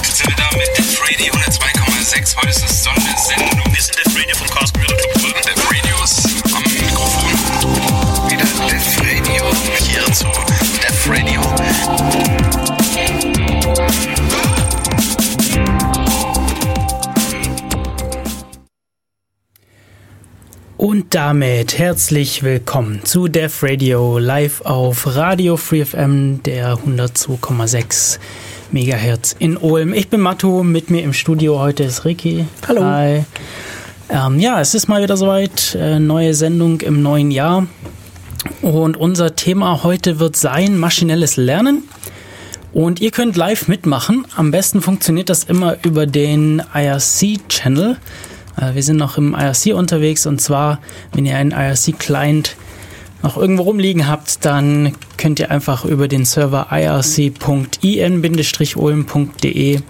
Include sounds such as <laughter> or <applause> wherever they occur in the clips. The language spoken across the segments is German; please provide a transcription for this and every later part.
sind wir da mit Def Radio 102,6. Heute ist es Sondersendung. Wir sind Def Radio vom Chaos Computer Club Ulm. Def Radios am Mikrofon. Wieder Def Radio. Hier zu Def Radio. Und damit herzlich willkommen zu Def Radio live auf Radio Free FM der 102,6 Megahertz in Ulm. Ich bin Matto, mit mir im Studio heute ist Ricky. Hallo. Hi. Ähm, ja, es ist mal wieder soweit, äh, neue Sendung im neuen Jahr. Und unser Thema heute wird sein maschinelles Lernen. Und ihr könnt live mitmachen. Am besten funktioniert das immer über den IRC-Channel. Äh, wir sind noch im IRC unterwegs und zwar, wenn ihr einen IRC-Client noch irgendwo rumliegen habt, dann könnt ihr einfach über den Server irc.in-ulm.de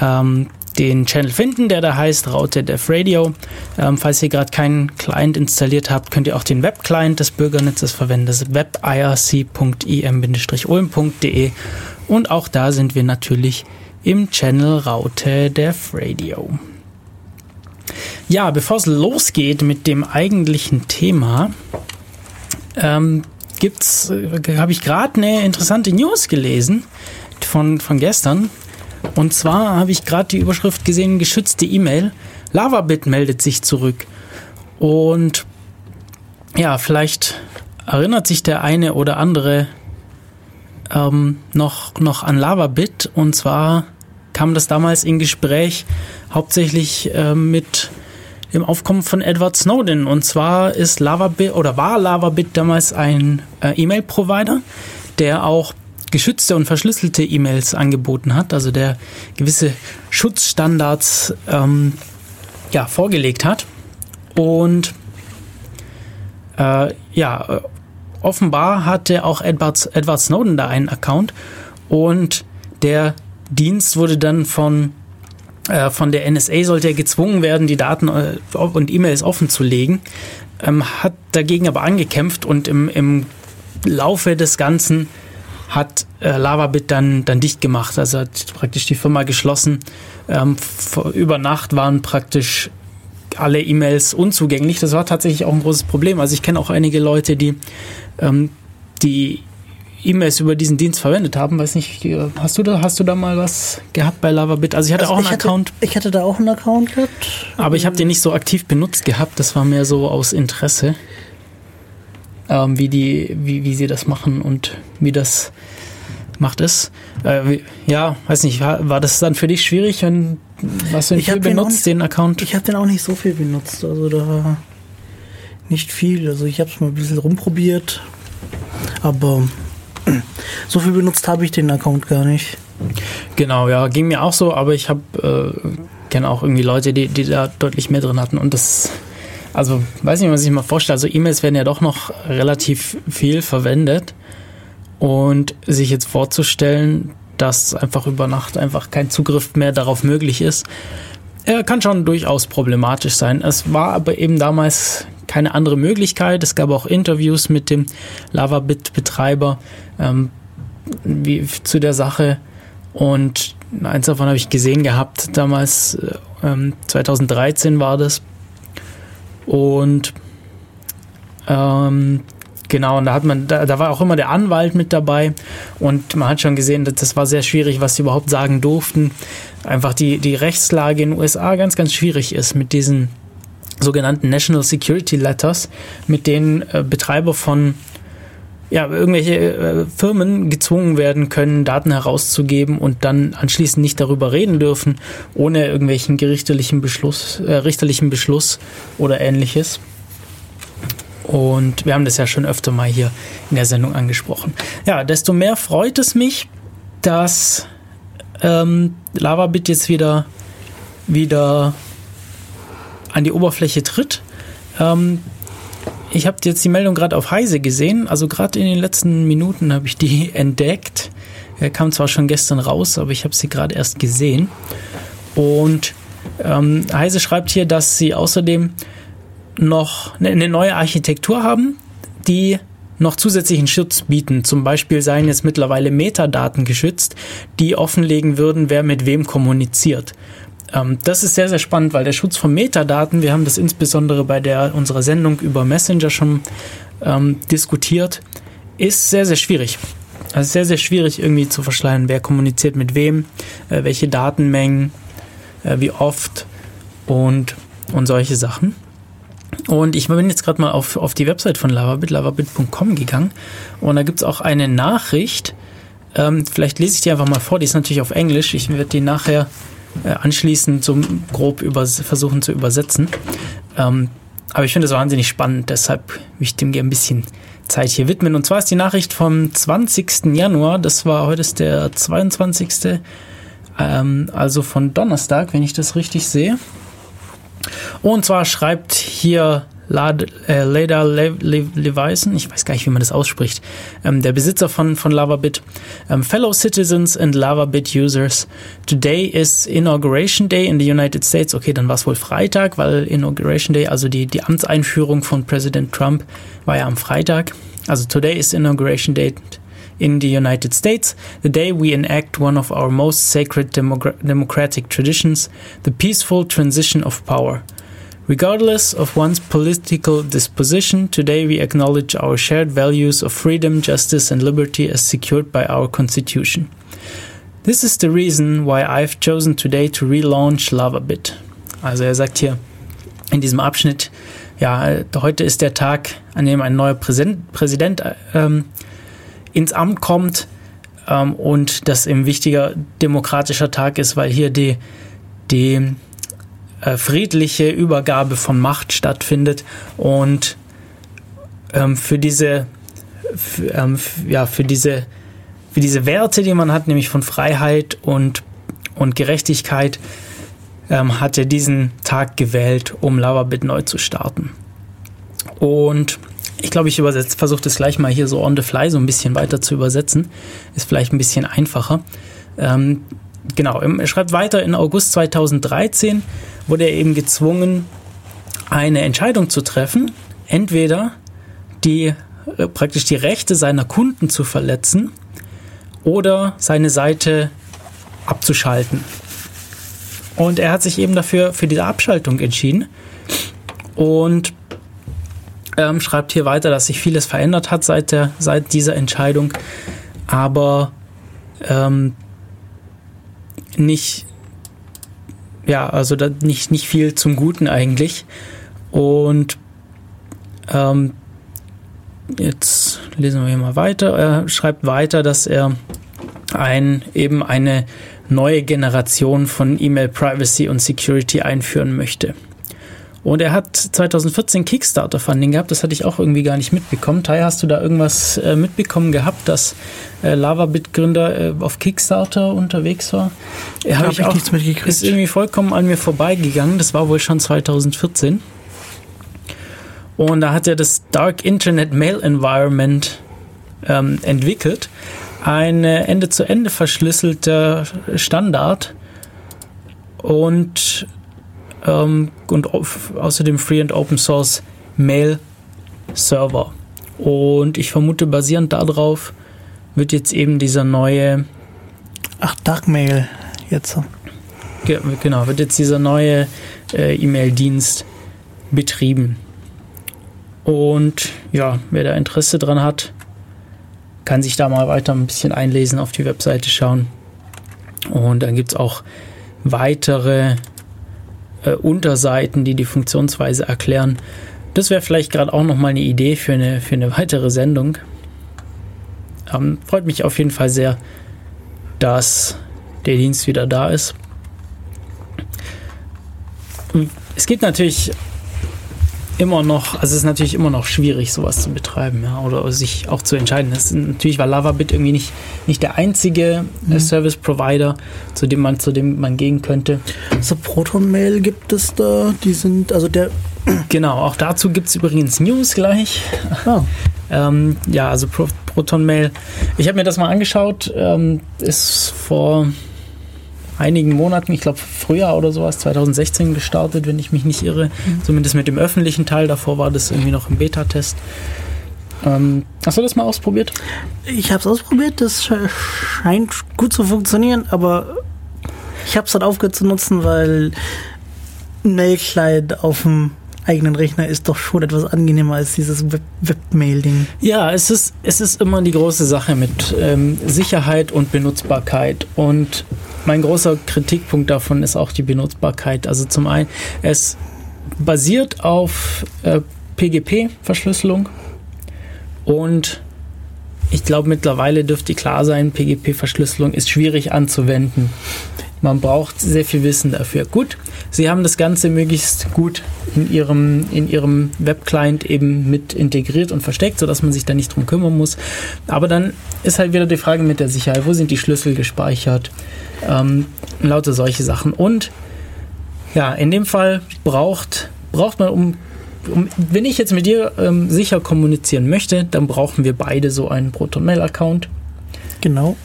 ähm, den Channel finden, der da heißt Raute Dev Radio. Ähm, falls ihr gerade keinen Client installiert habt, könnt ihr auch den Web-Client des Bürgernetzes verwenden, das webirc.im-ulm.de und auch da sind wir natürlich im Channel Raute Dev Radio. Ja, bevor es losgeht mit dem eigentlichen Thema, ähm, gibt's, äh, habe ich gerade eine interessante News gelesen von, von gestern. Und zwar habe ich gerade die Überschrift gesehen, geschützte E-Mail. Lavabit meldet sich zurück. Und ja, vielleicht erinnert sich der eine oder andere ähm, noch, noch an Lavabit. Und zwar kam das damals in Gespräch hauptsächlich äh, mit dem Aufkommen von Edward Snowden. Und zwar ist LavaBit oder war LavaBit damals ein äh, E-Mail-Provider, der auch geschützte und verschlüsselte E-Mails angeboten hat, also der gewisse Schutzstandards ähm, ja, vorgelegt hat. Und äh, ja, offenbar hatte auch Edward, Edward Snowden da einen Account und der Dienst wurde dann von äh, von der NSA sollte er gezwungen werden, die Daten äh, und E-Mails offen zu legen, ähm, hat dagegen aber angekämpft und im, im Laufe des Ganzen hat äh, LavaBit dann, dann dicht gemacht, also hat praktisch die Firma geschlossen. Ähm, vor, über Nacht waren praktisch alle E-Mails unzugänglich. Das war tatsächlich auch ein großes Problem. Also ich kenne auch einige Leute, die ähm, die E-Mails über diesen Dienst verwendet haben. Weiß nicht, hast du da, hast du da mal was gehabt bei LavaBit? Also ich hatte also auch einen hatte, Account. Ich hatte da auch einen Account gehabt. Aber ich habe den nicht so aktiv benutzt gehabt. Das war mehr so aus Interesse, ähm, wie die, wie, wie sie das machen und wie das macht es. Äh, ja, weiß nicht, war, war, das dann für dich schwierig, wenn was du viel benutzt, den, den Account? Ich habe den auch nicht so viel benutzt. Also da nicht viel. Also ich habe es mal ein bisschen rumprobiert. Aber so viel benutzt habe ich den Account gar nicht. Genau, ja, ging mir auch so, aber ich habe äh, kenne auch irgendwie Leute, die, die da deutlich mehr drin hatten und das also weiß nicht, was ich mal vorstelle. Also E-Mails werden ja doch noch relativ viel verwendet und sich jetzt vorzustellen, dass einfach über Nacht einfach kein Zugriff mehr darauf möglich ist, äh, kann schon durchaus problematisch sein. Es war aber eben damals keine andere Möglichkeit. Es gab auch Interviews mit dem Lavabit-Betreiber ähm, zu der Sache. Und eins davon habe ich gesehen gehabt, damals, ähm, 2013 war das. Und ähm, Genau, und da hat man, da, da, war auch immer der Anwalt mit dabei und man hat schon gesehen, dass das war sehr schwierig, was sie überhaupt sagen durften. Einfach die, die Rechtslage in den USA ganz, ganz schwierig ist mit diesen sogenannten National Security Letters, mit denen äh, Betreiber von ja, irgendwelche äh, Firmen gezwungen werden können, Daten herauszugeben und dann anschließend nicht darüber reden dürfen, ohne irgendwelchen gerichtlichen Beschluss, äh, richterlichen Beschluss oder ähnliches. Und wir haben das ja schon öfter mal hier in der Sendung angesprochen. Ja, desto mehr freut es mich, dass ähm, LavaBit jetzt wieder, wieder an die Oberfläche tritt. Ähm, ich habe jetzt die Meldung gerade auf Heise gesehen, also gerade in den letzten Minuten habe ich die <laughs> entdeckt. Er kam zwar schon gestern raus, aber ich habe sie gerade erst gesehen. Und ähm, Heise schreibt hier, dass sie außerdem noch eine neue Architektur haben, die noch zusätzlichen Schutz bieten. Zum Beispiel seien jetzt mittlerweile Metadaten geschützt, die offenlegen würden, wer mit wem kommuniziert. Ähm, das ist sehr, sehr spannend, weil der Schutz von Metadaten, wir haben das insbesondere bei der, unserer Sendung über Messenger schon ähm, diskutiert, ist sehr, sehr schwierig. Also sehr, sehr schwierig irgendwie zu verschleiern, wer kommuniziert mit wem, äh, welche Datenmengen, äh, wie oft und, und solche Sachen. Und ich bin jetzt gerade mal auf, auf die Website von Lavabit, lavabit.com gegangen. Und da gibt es auch eine Nachricht. Ähm, vielleicht lese ich die einfach mal vor. Die ist natürlich auf Englisch. Ich werde die nachher anschließend so grob versuchen zu übersetzen. Ähm, aber ich finde es wahnsinnig spannend. Deshalb will ich dem gerne ein bisschen Zeit hier widmen. Und zwar ist die Nachricht vom 20. Januar. Das war heute ist der 22. Ähm, also von Donnerstag, wenn ich das richtig sehe. Und zwar schreibt hier äh, Leda Levison, ich weiß gar nicht, wie man das ausspricht, ähm, der Besitzer von, von LavaBit. Um, ähm, fellow citizens and LavaBit users, today is Inauguration Day in the United States. Okay, dann war es wohl Freitag, weil Inauguration Day, also die, die Amtseinführung von Präsident Trump, war ja am Freitag. Also today is Inauguration Day in the United States, the day we enact one of our most sacred democratic traditions, the peaceful transition of power. Regardless of one's political disposition, today we acknowledge our shared values of freedom, justice, and liberty as secured by our Constitution. This is the reason why I've chosen today to relaunch LavaBit. Also er sagt hier in diesem Abschnitt, ja, heute ist der Tag, an dem ein neuer Präsident, Präsident ähm, ins Amt kommt ähm, und das ein wichtiger demokratischer Tag ist, weil hier die, die äh, friedliche Übergabe von Macht stattfindet und ähm, für diese für, ähm, ja, für diese für diese Werte, die man hat, nämlich von Freiheit und, und Gerechtigkeit, ähm, hat er diesen Tag gewählt, um Lavabit neu zu starten. Und ich glaube, ich übersetze, versuche das gleich mal hier so on the fly so ein bisschen weiter zu übersetzen. Ist vielleicht ein bisschen einfacher. Ähm, genau, er schreibt weiter, in August 2013 wurde er eben gezwungen, eine Entscheidung zu treffen. Entweder die äh, praktisch die Rechte seiner Kunden zu verletzen oder seine Seite abzuschalten. Und er hat sich eben dafür für diese Abschaltung entschieden. Und ähm, schreibt hier weiter, dass sich vieles verändert hat seit, der, seit dieser Entscheidung, aber ähm, nicht, ja, also da nicht, nicht viel zum Guten eigentlich. Und ähm, jetzt lesen wir hier mal weiter. Er schreibt weiter, dass er ein, eben eine neue Generation von E-Mail Privacy und Security einführen möchte. Und er hat 2014 Kickstarter-Funding gehabt, das hatte ich auch irgendwie gar nicht mitbekommen. Tai, hast du da irgendwas äh, mitbekommen gehabt, dass äh, LavaBit-Gründer äh, auf Kickstarter unterwegs war? Er habe ich auch nichts mitgekriegt. Ist irgendwie vollkommen an mir vorbeigegangen, das war wohl schon 2014. Und da hat er das Dark Internet Mail Environment ähm, entwickelt. Ein Ende-zu-Ende verschlüsselter Standard. Und ähm, und außerdem Free and Open Source Mail Server. Und ich vermute, basierend darauf wird jetzt eben dieser neue. Ach, Darkmail jetzt. Ge genau, wird jetzt dieser neue äh, E-Mail-Dienst betrieben. Und ja, wer da Interesse dran hat, kann sich da mal weiter ein bisschen einlesen, auf die Webseite schauen. Und dann gibt es auch weitere äh, Unterseiten, die die Funktionsweise erklären. Das wäre vielleicht gerade auch nochmal eine Idee für eine, für eine weitere Sendung. Ähm, freut mich auf jeden Fall sehr, dass der Dienst wieder da ist. Es gibt natürlich immer noch, also es ist natürlich immer noch schwierig, sowas zu betreiben, ja, oder sich auch zu entscheiden. Das ist, natürlich war LavaBit irgendwie nicht, nicht der einzige äh, mhm. Service Provider, zu dem man, zu dem man gehen könnte. So Proton Mail gibt es da, die sind, also der. <clears throat> Genau, auch dazu gibt es übrigens News gleich. Ah. <laughs> ähm, ja, also Pro Proton Mail. Ich habe mir das mal angeschaut, ähm, ist vor einigen Monaten, ich glaube Frühjahr oder sowas, 2016 gestartet, wenn ich mich nicht irre. Mhm. Zumindest mit dem öffentlichen Teil. Davor war das irgendwie noch im Beta-Test. Ähm, hast du das mal ausprobiert? Ich habe es ausprobiert, das sche- scheint gut zu funktionieren, aber ich habe es dann aufgehört zu nutzen, weil ein Mail-Client auf dem eigenen Rechner ist doch schon etwas angenehmer als dieses Web- Webmail-Ding. Ja, es ist, es ist immer die große Sache mit ähm, Sicherheit und Benutzbarkeit. Und mein großer Kritikpunkt davon ist auch die Benutzbarkeit. Also zum einen, es basiert auf äh, PGP-Verschlüsselung und ich glaube mittlerweile dürfte klar sein, PGP-Verschlüsselung ist schwierig anzuwenden. Man braucht sehr viel Wissen dafür. Gut, Sie haben das Ganze möglichst gut in Ihrem, in Ihrem Webclient eben mit integriert und versteckt, sodass man sich da nicht drum kümmern muss. Aber dann ist halt wieder die Frage mit der Sicherheit. Wo sind die Schlüssel gespeichert? Ähm, lauter solche Sachen. Und ja, in dem Fall braucht, braucht man, um, wenn ich jetzt mit dir ähm, sicher kommunizieren möchte, dann brauchen wir beide so einen Proton-Mail-Account. Genau.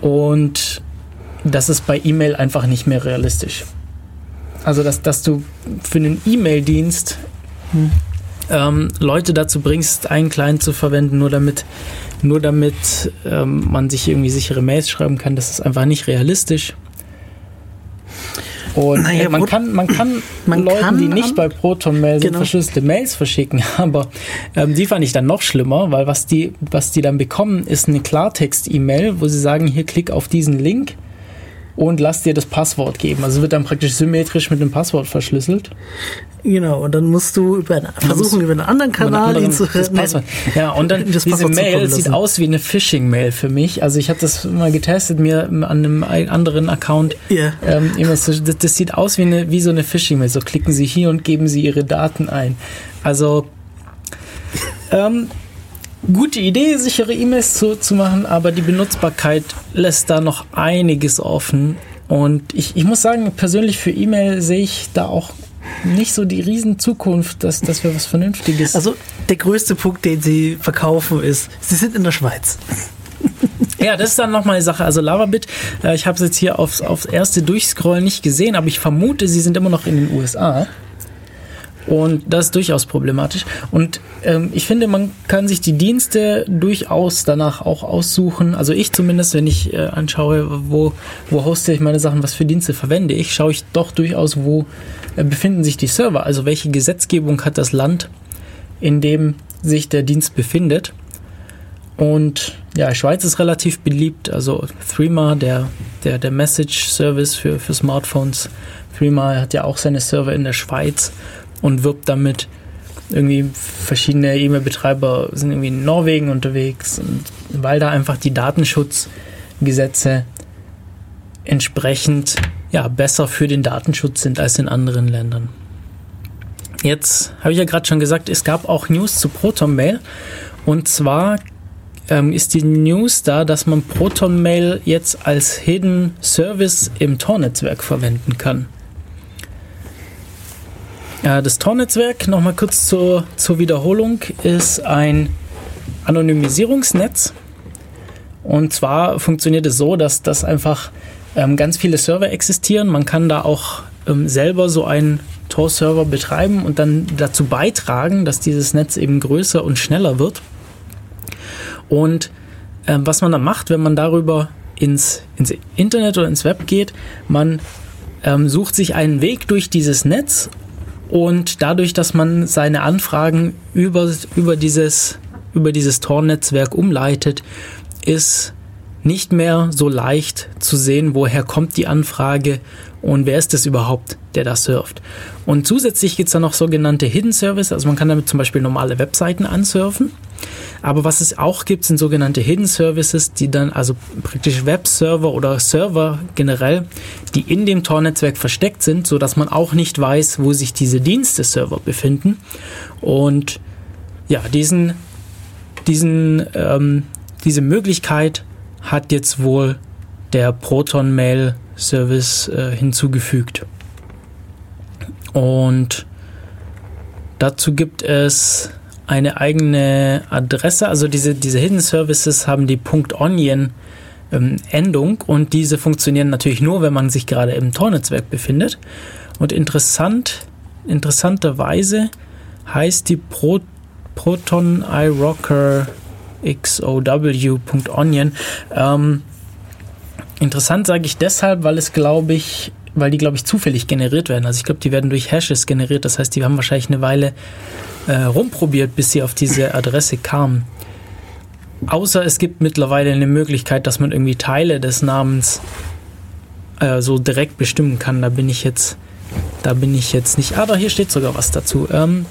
Und das ist bei E-Mail einfach nicht mehr realistisch. Also, dass, dass du für einen E-Mail-Dienst Hm. ähm, Leute dazu bringst, einen Client zu verwenden, nur damit, nur damit ähm, man sich irgendwie sichere Mails schreiben kann, das ist einfach nicht realistisch. Und Naja, äh, man, kann, man kann <clears throat> Man Leuten, kann die nicht bei ProtonMail sind, Genau. verschlüsselte Mails verschicken, <laughs> aber ähm, die fand ich dann noch schlimmer, weil was die, was die dann bekommen, ist eine Klartext-E-Mail, wo sie sagen, hier klick auf diesen Link und lass dir das Passwort geben. Also wird dann praktisch symmetrisch mit dem Passwort verschlüsselt. Genau, und dann musst du über einen, versuchen, über einen anderen Kanal ihn anderen- zu das Passwort. Ja, und dann diese Mail sieht aus wie eine Phishing-Mail für mich. Also ich habe das mal getestet, mir an einem ein- anderen Account. Ja. Ähm, das, das sieht aus wie, eine, wie so eine Phishing-Mail. So klicken Sie hier und geben Sie Ihre Daten ein. Also ähm, gute Idee, sichere E-Mails zu, zu machen, aber die Benutzbarkeit lässt da noch einiges offen. Und ich, ich muss sagen, persönlich für E-Mail sehe ich da auch nicht so die riesen Zukunft, dass, dass wir was Vernünftiges. Also der größte Punkt, den sie verkaufen, ist, sie sind in der Schweiz. <laughs> Ja, das ist dann nochmal eine Sache. Also Lavabit, äh, ich habe es jetzt hier aufs, aufs erste Durchscrollen nicht gesehen, aber ich vermute, sie sind immer noch in den USA. Und das ist durchaus problematisch. Und ähm, ich finde, man kann sich die Dienste durchaus danach auch aussuchen. Also ich zumindest, wenn ich äh, anschaue, wo, wo hoste ich meine Sachen, was für Dienste verwende ich, schaue ich doch durchaus, wo äh, befinden sich die Server. Also welche Gesetzgebung hat das Land, in dem sich der Dienst befindet. Und ja, Schweiz ist relativ beliebt. Also Threema, der, der, der Message-Service für, für Smartphones. Threema hat ja auch seine Server in der Schweiz und wirbt damit. Irgendwie verschiedene E-Mail-Betreiber sind irgendwie in Norwegen unterwegs. Weil da einfach die Datenschutzgesetze entsprechend ja, besser für den Datenschutz sind als in anderen Ländern. Jetzt habe ich ja gerade schon gesagt, es gab auch News zu ProtonMail. Und zwar ähm, ist die News da, dass man ProtonMail jetzt als Hidden Service im Tor-Netzwerk verwenden kann. Das Tor-Netzwerk, nochmal kurz zur, zur Wiederholung, ist ein Anonymisierungsnetz. Und zwar funktioniert es so, dass, dass einfach ähm, ganz viele Server existieren. Man kann da auch ähm, selber so einen Tor-Server betreiben und dann dazu beitragen, dass dieses Netz eben größer und schneller wird. Und ähm, was man dann macht, wenn man darüber ins, ins Internet oder ins Web geht, man ähm, sucht sich einen Weg durch dieses Netz und dadurch, dass man seine Anfragen über, über dieses, über dieses Tor-Netzwerk umleitet, ist nicht mehr so leicht zu sehen, woher kommt die Anfrage und wer ist es überhaupt, der da surft. Und zusätzlich gibt es dann noch sogenannte Hidden Service, also man kann damit zum Beispiel normale Webseiten ansurfen. Aber was es auch gibt, sind sogenannte Hidden Services, die dann also praktisch Webserver oder Server generell, die in dem Tor-Netzwerk versteckt sind, so dass man auch nicht weiß, wo sich diese Dienste-Server befinden. Und ja, diesen, diesen, ähm, diese Möglichkeit hat jetzt wohl der Proton Mail Service äh, hinzugefügt. Und dazu gibt es eine eigene Adresse, also diese, diese Hidden Services haben die .onion ähm, Endung und diese funktionieren natürlich nur, wenn man sich gerade im Tor-Netzwerk befindet. Und interessant, interessanterweise heißt die Pro, Proton iRocker xow.onion. Ähm, interessant sage ich deshalb, weil es glaube ich, weil die glaube ich zufällig generiert werden. Also ich glaube, die werden durch Hashes generiert. Das heißt, die haben wahrscheinlich eine Weile äh, rumprobiert, bis sie auf diese Adresse kamen. Außer es gibt mittlerweile eine Möglichkeit, dass man irgendwie Teile des Namens äh, so direkt bestimmen kann. Da bin ich jetzt, da bin ich jetzt nicht. Aber hier steht sogar was dazu. Ähm,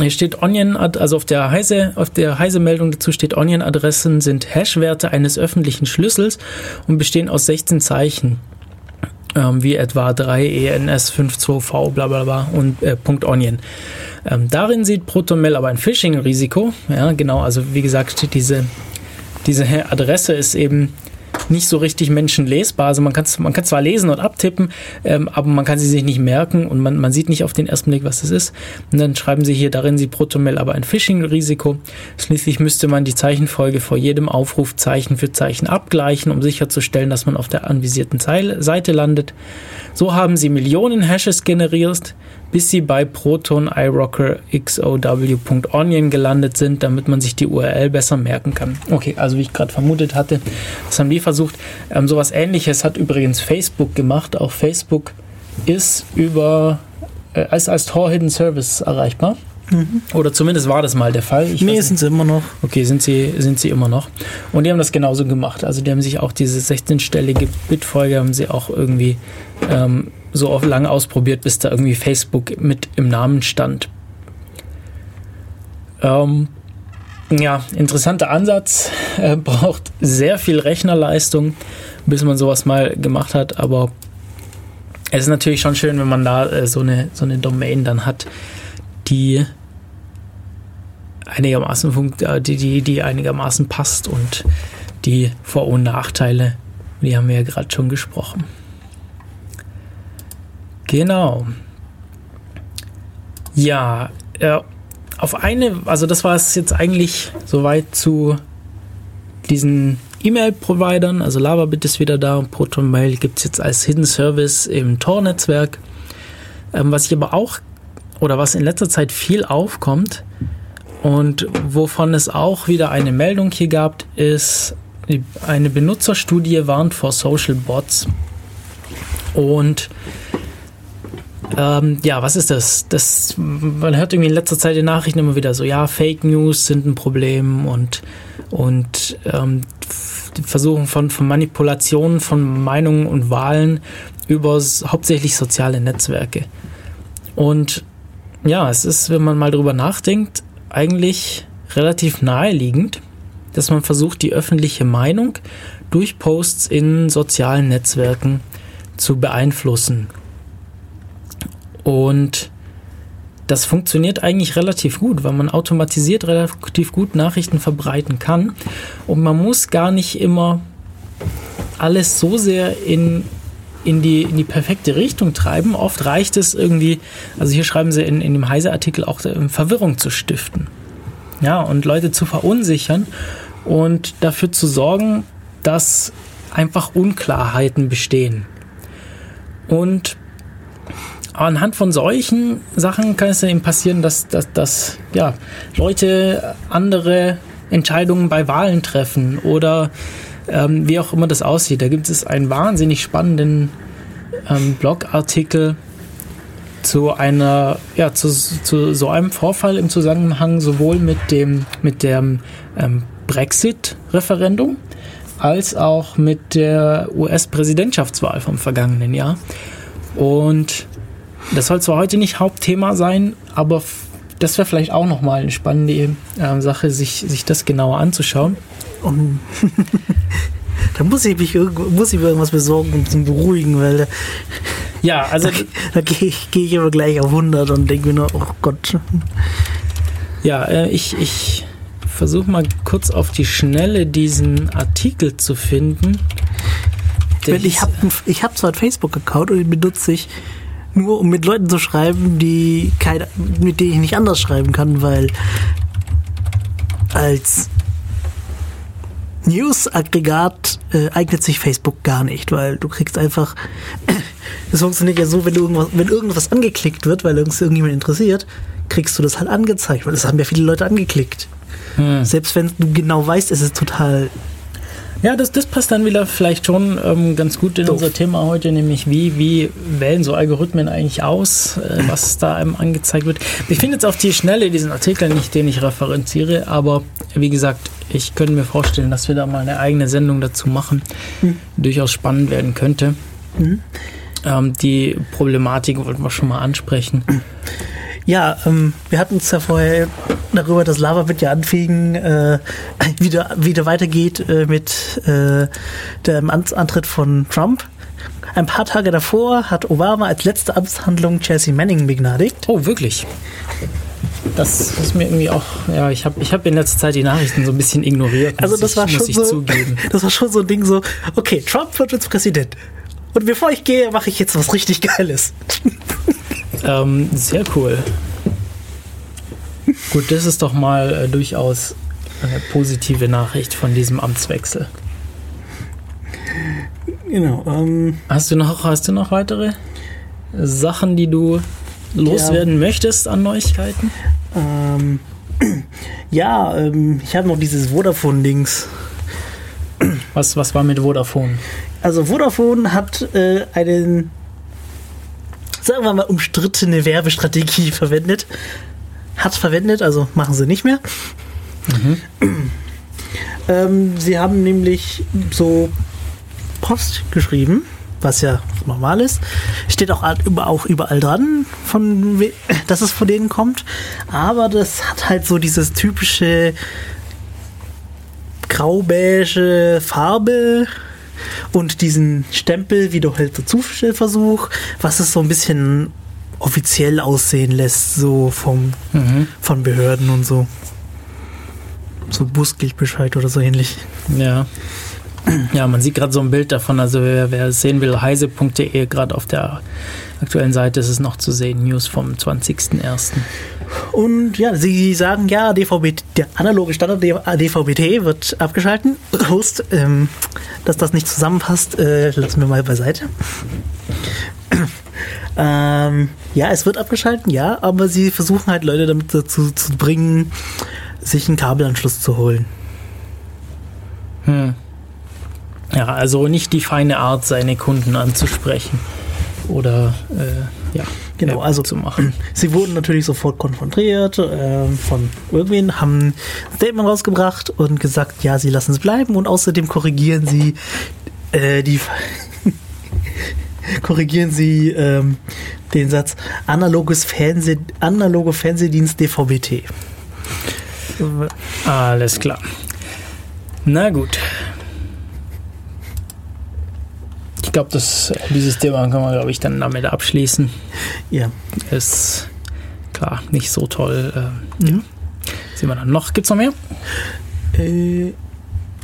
hier steht Onion, also auf der Heise, auf der Heise-Meldung dazu steht Onion-Adressen sind Hash-Werte eines öffentlichen Schlüssels und bestehen aus 16 Zeichen. Ähm, wie etwa 3 ENS52V bla bla bla und äh, .onion. Ähm, darin sieht ProtonMail aber ein Phishing-Risiko. Ja, genau, also wie gesagt, diese, diese Adresse ist eben nicht so richtig menschenlesbar. Also man kann man kann zwar lesen und abtippen, ähm, aber man kann sie sich nicht merken und man, man sieht nicht auf den ersten Blick, was es ist. Und dann schreiben sie hier darin, sie Protomel aber ein Phishing-Risiko. Schließlich müsste man die Zeichenfolge vor jedem Aufruf Zeichen für Zeichen abgleichen, um sicherzustellen, dass man auf der anvisierten Seite landet. So haben sie Millionen Hashes generiert, bis sie bei Proton iRocker xow.onion gelandet sind, damit man sich die URL besser merken kann. Okay, also wie ich gerade vermutet hatte, das haben die versucht. Ähm, sowas ähnliches hat übrigens Facebook gemacht. Auch Facebook ist über äh, als, als Tor Hidden Service erreichbar. Mhm. Oder zumindest war das mal der Fall. Ich nee, sind sie immer noch. Okay, sind sie, sind sie immer noch. Und die haben das genauso gemacht. Also die haben sich auch diese 16-stellige Bitfolge haben sie auch irgendwie ähm, so oft lange ausprobiert, bis da irgendwie Facebook mit im Namen stand. Ähm, ja, interessanter Ansatz. Äh, <laughs> braucht sehr viel Rechnerleistung, bis man sowas mal gemacht hat, aber es ist natürlich schon schön, wenn man da äh, so, eine, so eine Domain dann hat, die einigermaßen äh, die, die, die einigermaßen passt und die Vor- und Nachteile, die haben wir ja gerade schon gesprochen. Genau. Ja, äh, auf eine, also das war es jetzt eigentlich soweit zu diesen E-Mail-Providern. Also LavaBit ist wieder da und ProtonMail gibt es jetzt als Hidden Service im Tor-Netzwerk. Ähm, was ich aber auch, oder was in letzter Zeit viel aufkommt und wovon es auch wieder eine Meldung hier gab, ist eine Benutzerstudie warnt vor Social Bots. Und ähm, ja, was ist das? das? Man hört irgendwie in letzter Zeit in Nachrichten immer wieder so, ja, Fake News sind ein Problem und, und ähm, die Versuchen von, von Manipulationen von Meinungen und Wahlen über hauptsächlich soziale Netzwerke. Und ja, es ist, wenn man mal drüber nachdenkt, eigentlich relativ naheliegend, dass man versucht, die öffentliche Meinung durch Posts in sozialen Netzwerken zu beeinflussen und das funktioniert eigentlich relativ gut, weil man automatisiert relativ gut Nachrichten verbreiten kann. Und man muss gar nicht immer alles so sehr in, in, die, in die perfekte Richtung treiben. Oft reicht es irgendwie, also hier schreiben sie in, in dem Heise-Artikel auch, äh, Verwirrung zu stiften. Ja, und Leute zu verunsichern und dafür zu sorgen, dass einfach Unklarheiten bestehen. Und anhand von solchen Sachen kann es dann eben passieren, dass, dass, dass ja, Leute andere Entscheidungen bei Wahlen treffen oder ähm, wie auch immer das aussieht. Da gibt es einen wahnsinnig spannenden ähm, Blogartikel zu einer, ja, zu, zu so einem Vorfall im Zusammenhang sowohl mit dem, mit dem ähm, Brexit-Referendum als auch mit der US-Präsidentschaftswahl vom vergangenen Jahr. Und das soll zwar heute nicht Hauptthema sein, aber das wäre vielleicht auch nochmal eine spannende äh, Sache, sich, sich das genauer anzuschauen. Um, <laughs> da muss ich mich muss ich mir irgendwas besorgen, um zu beruhigen, weil da, ja, also da, da gehe ich, geh ich aber gleich auf 100 und denke mir nur, oh Gott. Ja, äh, ich, ich versuche mal kurz auf die Schnelle diesen Artikel zu finden. Ich habe ich hab zwar einen Facebook-Account und den benutze ich nur um mit Leuten zu schreiben, die keine, mit denen ich nicht anders schreiben kann, weil als News-Aggregat äh, eignet sich Facebook gar nicht, weil du kriegst einfach <clears throat> Es funktioniert ja so, wenn, du irgendwas, wenn irgendwas angeklickt wird, weil irgendjemand interessiert, kriegst du das halt angezeigt, weil das haben ja viele Leute angeklickt. Hm. Selbst wenn du genau weißt, es ist total. Ja, das, das passt dann wieder vielleicht schon ähm, ganz gut in Doof. unser Thema heute, nämlich wie, wie wählen so Algorithmen eigentlich aus, äh, <laughs> was da einem angezeigt wird. Ich finde jetzt auf die Schnelle diesen Artikel nicht, den ich referenziere, aber wie gesagt, ich könnte mir vorstellen, dass wir da mal eine eigene Sendung dazu machen. Durchaus spannend werden könnte. Mhm. Ähm, die Problematik wollten wir schon mal ansprechen. <clears throat> Ja, ähm, wir hatten uns ja vorher darüber, dass Lava wird ja anfing, äh, <laughs> wieder, wieder weitergeht äh, mit äh, dem Amtsantritt von Trump. Ein paar Tage davor hat Obama als letzte Amtshandlung Chelsea Manning begnadigt. Oh, wirklich? Das ist mir irgendwie auch, ja, ich habe ich hab in letzter Zeit die Nachrichten so ein bisschen ignoriert. Also das ich, war schon so, zugeben. <laughs> das war schon so ein Ding so, okay, Trump wird jetzt Präsident. Und bevor ich gehe, mache ich jetzt was richtig Geiles. <laughs> Ähm, sehr cool. Gut, das ist doch mal äh, durchaus eine positive Nachricht von diesem Amtswechsel. Genau. Ähm, Hast du noch, hast du noch weitere Sachen, die du loswerden möchtest an Neuigkeiten? ähm, <clears throat> ja, ähm, ich habe noch dieses Vodafone-Dings. Was, was war mit Vodafone? Also Vodafone hat äh, einen, sagen wir mal, umstrittene Werbestrategie verwendet. Hat verwendet, also machen sie nicht mehr. Ähm, sie haben nämlich so Post geschrieben, was ja normal ist. Steht auch, auch überall dran, von, dass es von denen kommt. Aber das hat halt so dieses typische graubeige Farbe und diesen Stempel, wie du halt Zustellversuch, was es so ein bisschen offiziell aussehen lässt, so vom, Mhm. von Behörden und so. So Bußgeldbescheid oder so ähnlich. Ja. Ja, man sieht gerade so ein Bild davon. Also wer, wer es sehen will, heise.de, gerade auf der aktuellen Seite ist es noch zu sehen. News vom 20.01. Und ja, sie sagen ja, DVB, der analoge Standard DVB-T wird abgeschalten. Host, ähm, dass das nicht zusammenpasst, äh, lassen wir mal beiseite. <clears throat> ähm, ja, es wird abgeschalten, ja, aber sie versuchen halt Leute damit dazu zu bringen, sich einen Kabelanschluss zu holen. Hm. Ja, also nicht die feine Art, seine Kunden anzusprechen oder äh, ja, Genau, also- zu machen. <clears throat> Sie wurden natürlich sofort konfrontiert ähm, von irgendwen, haben ein Statement rausgebracht und gesagt, ja, sie lassen es bleiben und außerdem korrigieren sie äh, die <laughs> korrigieren sie ähm, den Satz analoges Fernseh, analoge Fernsehdienst DVB-T. Alles klar. Na gut. Ich glaube, dieses Thema können wir, glaube ich, dann damit abschließen. Ja. Ist klar nicht so toll. Ähm, Mhm. Sehen wir dann noch? Gibt es noch mehr? Äh,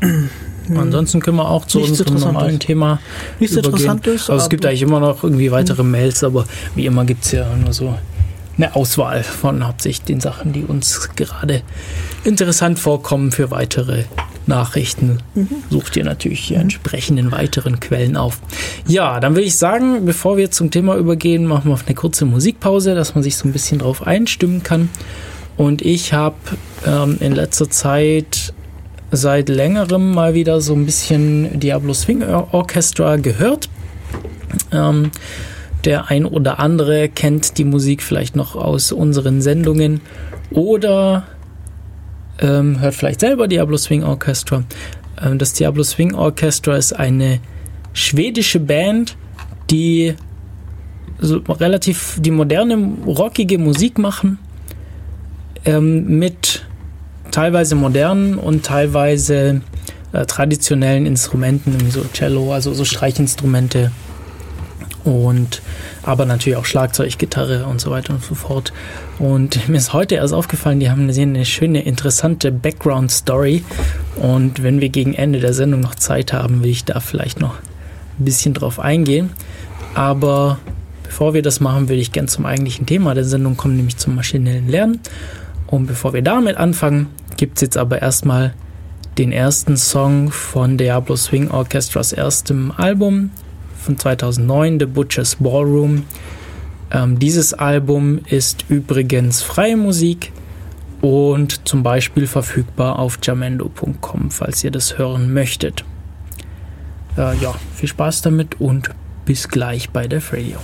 <clears throat> Ansonsten können wir auch zu Nichts unserem normalen Thema Nichts übergehen. Interessantes, Also es gibt eigentlich immer noch irgendwie weitere Mails, aber wie immer gibt es ja nur so eine Auswahl von hauptsächlich den Sachen, die uns gerade interessant vorkommen für weitere Nachrichten. Sucht ihr natürlich die entsprechenden weiteren Quellen auf. Ja, dann würde ich sagen, bevor wir zum Thema übergehen, machen wir auf eine kurze Musikpause, dass man sich so ein bisschen drauf einstimmen kann. Und ich habe ähm, in letzter Zeit seit längerem mal wieder so ein bisschen Diablo Swing Orchestra gehört. Ähm, der ein oder andere kennt die Musik vielleicht noch aus unseren Sendungen oder ähm, hört vielleicht selber Diablo Swing Orchestra. Ähm, das Diablo Swing Orchestra ist eine schwedische Band, die so relativ die moderne, rockige Musik machen ähm, mit teilweise modernen und teilweise äh, traditionellen Instrumenten, wie so Cello, also so Streichinstrumente und aber natürlich auch Schlagzeug, Gitarre und so weiter und so fort. Und <laughs> mir ist heute erst aufgefallen, die haben eine, schöne, interessante Background-Story. Und wenn wir gegen Ende der Sendung noch Zeit haben, will ich da vielleicht noch ein bisschen drauf eingehen. Aber bevor wir das machen, will ich gern zum eigentlichen Thema der Sendung kommen, nämlich zum maschinellen Lernen. Und bevor wir damit anfangen, gibt es jetzt aber erstmal den ersten Song von Diablo Swing Orchestras erstem Album von 2009, The Butcher's Ballroom. Ähm, dieses Album ist übrigens freie Musik und zum Beispiel verfügbar auf jamendo.com, falls ihr das hören möchtet. Äh, ja, viel Spaß damit und bis gleich bei der Radio.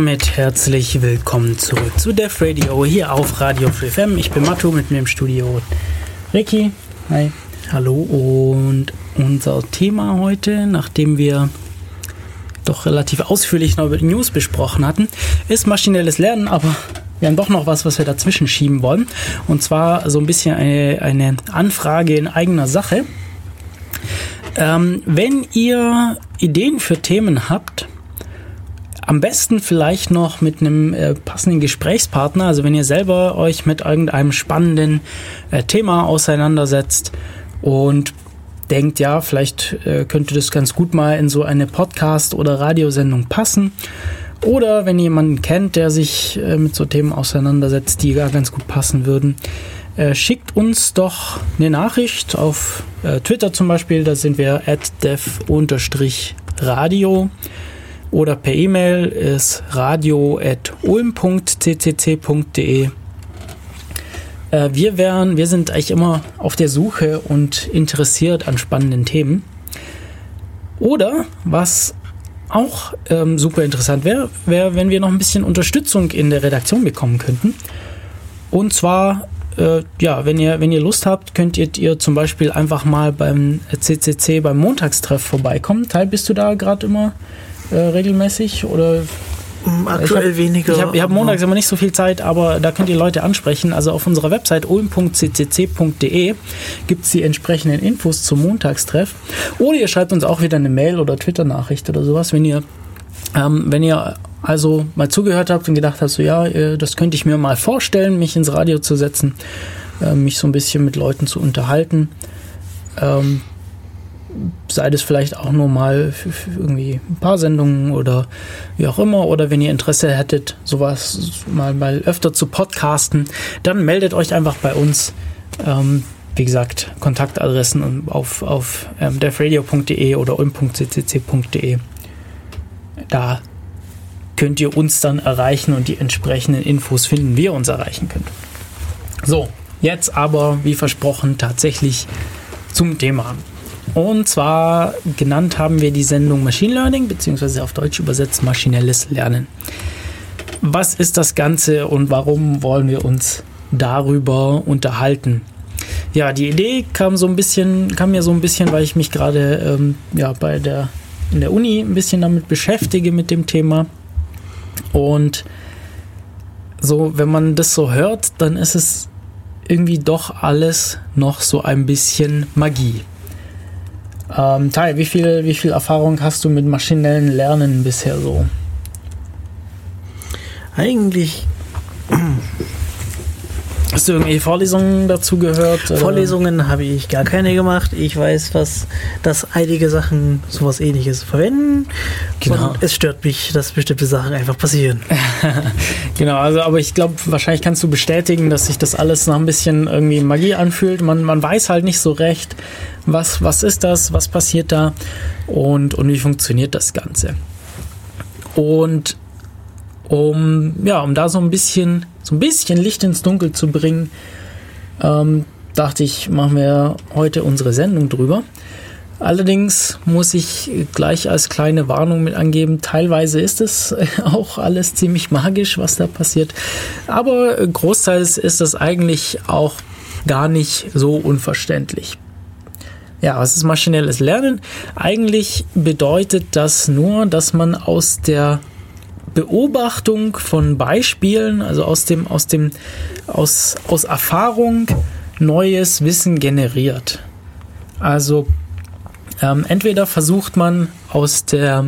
Damit herzlich willkommen zurück zu Def Radio hier auf Radio Free FM. Ich bin Matto mit mir im Studio Ricky. Hi. Hallo. Und unser Thema heute, nachdem wir doch relativ ausführlich noch über die News besprochen hatten, ist maschinelles Lernen, aber wir haben doch noch was, was wir dazwischen schieben wollen. Und zwar so ein bisschen eine, eine Anfrage in eigener Sache. Ähm, wenn ihr Ideen für Themen habt, am besten vielleicht noch mit einem äh, passenden Gesprächspartner. Also wenn ihr selber euch mit irgendeinem spannenden äh, Thema auseinandersetzt und denkt, ja, vielleicht äh, könnte das ganz gut mal in so eine Podcast- oder Radiosendung passen. Oder wenn ihr jemanden kennt, der sich äh, mit so Themen auseinandersetzt, die gar ganz gut passen würden, äh, schickt uns doch eine Nachricht auf äh, Twitter zum Beispiel. Da sind wir at dev-radio oder per E-Mail ist radio.ulm.ccc.de. Äh, wir wären, wir sind eigentlich immer auf der Suche und interessiert an spannenden Themen. Oder was auch ähm, super interessant wäre, wäre, wenn wir noch ein bisschen Unterstützung in der Redaktion bekommen könnten. Und zwar, äh, ja, wenn ihr, wenn ihr Lust habt, könnt ihr, ihr zum Beispiel einfach mal beim CCC beim Montagstreff vorbeikommen. Teil, bist du da gerade immer äh, regelmäßig oder Aktuell ich hab, weniger. Ich habe hab montags immer nicht so viel Zeit, aber da könnt ihr Leute ansprechen. Also auf unserer Website ulm.ccc.de gibt es die entsprechenden Infos zum Montagstreff. Oder ihr schreibt uns auch wieder eine Mail oder Twitter-Nachricht oder sowas, wenn ihr, ähm, wenn ihr also mal zugehört habt und gedacht habt, so ja, äh, das könnte ich mir mal vorstellen, mich ins Radio zu setzen, äh, mich so ein bisschen mit Leuten zu unterhalten. Ähm, sei das vielleicht auch nur mal für, für irgendwie ein paar Sendungen oder wie auch immer. Oder wenn ihr Interesse hättet, sowas mal, mal öfter zu podcasten, dann meldet euch einfach bei uns. Ähm, wie gesagt, Kontaktadressen auf, auf ähm, devradio.de oder ulm.ccc.de. Da könnt ihr uns dann erreichen und die entsprechenden Infos finden, wie ihr uns erreichen könnt. So, jetzt aber, wie versprochen, tatsächlich zum Thema. Und zwar genannt haben wir die Sendung Machine Learning, beziehungsweise auf Deutsch übersetzt maschinelles Lernen. Was ist das Ganze und warum wollen wir uns darüber unterhalten? Ja, die Idee kam so ein bisschen, kam mir so ein bisschen, weil ich mich gerade ähm, ja, bei der, in der Uni ein bisschen damit beschäftige mit dem Thema. Und so, wenn man das so hört, dann ist es irgendwie doch alles noch so ein bisschen Magie. Ähm, Tai, wie viel, wie viel Erfahrung hast du mit maschinellen Lernen bisher so? Eigentlich. Hast du irgendwelche Vorlesungen dazu gehört? Vorlesungen habe ich gar keine gemacht. Ich weiß, was, dass einige Sachen sowas ähnliches verwenden. Genau. Und es stört mich, dass bestimmte Sachen einfach passieren. <laughs> genau, also aber ich glaube, wahrscheinlich kannst du bestätigen, dass sich das alles noch ein bisschen irgendwie Magie anfühlt. Man, man weiß halt nicht so recht, was, was ist das, was passiert da und, und wie funktioniert das Ganze. Und um, ja, um da so ein bisschen, so ein bisschen Licht ins Dunkel zu bringen, ähm, dachte ich, machen wir heute unsere Sendung drüber. Allerdings muss ich gleich als kleine Warnung mit angeben, teilweise ist es <laughs> auch alles ziemlich magisch, was da passiert. Aber großteils ist das eigentlich auch gar nicht so unverständlich. Ja, was ist maschinelles Lernen? Eigentlich bedeutet das nur, dass man aus der Beobachtung von Beispielen, also aus dem, aus dem, aus, aus Erfahrung neues Wissen generiert. Also ähm, entweder versucht man aus der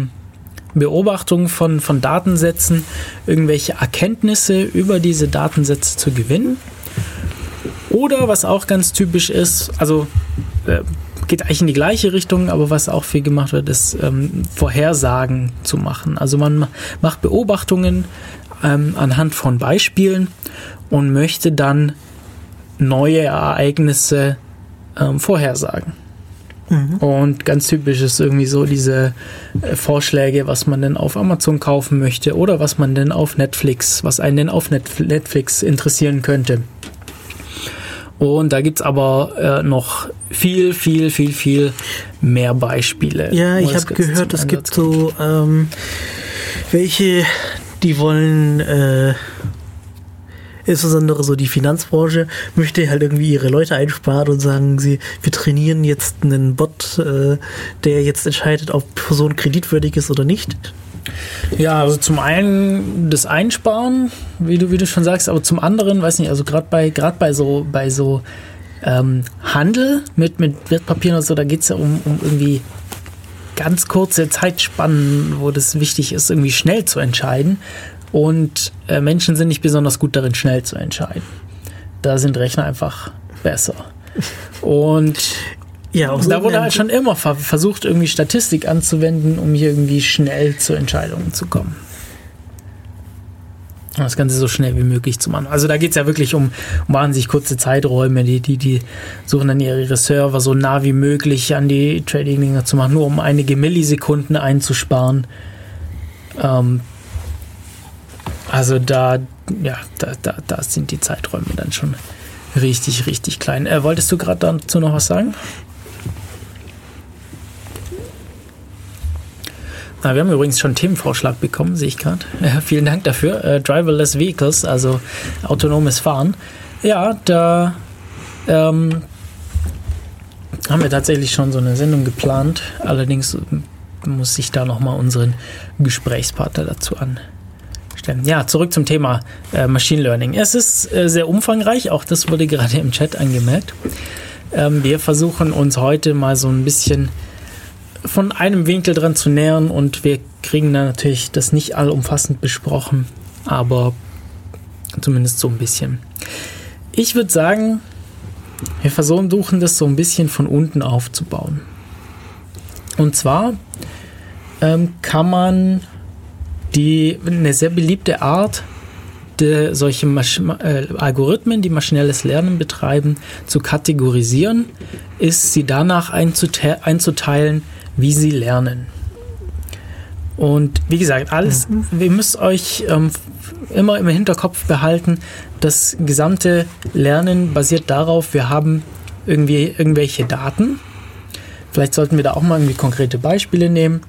Beobachtung von, von Datensätzen irgendwelche Erkenntnisse über diese Datensätze zu gewinnen. Oder was auch ganz typisch ist, also äh, geht eigentlich in die gleiche Richtung, aber was auch viel gemacht wird, ist ähm, Vorhersagen zu machen. Also man macht Beobachtungen ähm, anhand von Beispielen und möchte dann neue Ereignisse ähm, vorhersagen. Mhm. Und ganz typisch ist irgendwie so diese äh, Vorschläge, was man denn auf Amazon kaufen möchte oder was man denn auf Netflix, was einen denn auf Netflix interessieren könnte. Und da gibt es aber äh, noch viel, viel, viel, viel mehr Beispiele. Ja, ich habe gehört, es gibt so ähm, welche die wollen äh, insbesondere so die Finanzbranche möchte halt irgendwie ihre Leute einsparen und sagen sie, wir trainieren jetzt einen Bot, äh, der jetzt entscheidet, ob Person kreditwürdig ist oder nicht. Ja, also zum einen das Einsparen, wie du, wie du schon sagst, aber zum anderen, weiß nicht, also gerade bei, bei so, bei so ähm, Handel mit, mit Wertpapieren und so, da geht es ja um, um irgendwie ganz kurze Zeitspannen, wo das wichtig ist, irgendwie schnell zu entscheiden. Und äh, Menschen sind nicht besonders gut darin, schnell zu entscheiden. Da sind Rechner einfach besser. Und ja, auch da wurde halt schon immer versucht, irgendwie Statistik anzuwenden, um hier irgendwie schnell zu Entscheidungen zu kommen. Das Ganze so schnell wie möglich zu machen. Also da geht es ja wirklich um, um wahnsinnig kurze Zeiträume. Die, die, die suchen dann ihre Server so nah wie möglich an die Trading-Dinger zu machen, nur um einige Millisekunden einzusparen. Ähm, also da, ja, da, da, da sind die Zeiträume dann schon richtig, richtig klein. Äh, wolltest du gerade dazu noch was sagen? Na, wir haben übrigens schon einen Themenvorschlag bekommen, sehe ich gerade. <laughs> Ja, vielen Dank dafür. Äh, Driverless Vehicles, also autonomes Fahren. Ja, da ähm, haben wir tatsächlich schon so eine Sendung geplant. Allerdings muss ich da nochmal unseren Gesprächspartner dazu anstellen. Ja, zurück zum Thema äh, Machine Learning. Es ist äh, sehr umfangreich, auch das wurde gerade im Chat angemerkt. Ähm, wir versuchen uns heute mal so ein bisschen von einem Winkel dran zu nähern und wir kriegen da natürlich das nicht allumfassend besprochen, aber zumindest so ein bisschen. Ich würde sagen, wir versuchen das so ein bisschen von unten aufzubauen. Und zwar ähm, kann man die eine sehr beliebte Art, de, solche Masch äh, Algorithmen, die maschinelles Lernen betreiben, zu kategorisieren, ist sie danach einzuteilen, wie sie lernen. Und wie gesagt, alles, mhm. ihr müsst euch ähm, immer im Hinterkopf behalten, das gesamte Lernen basiert darauf, wir haben irgendwie irgendwelche Daten. Vielleicht sollten wir da auch mal irgendwie konkrete Beispiele nehmen.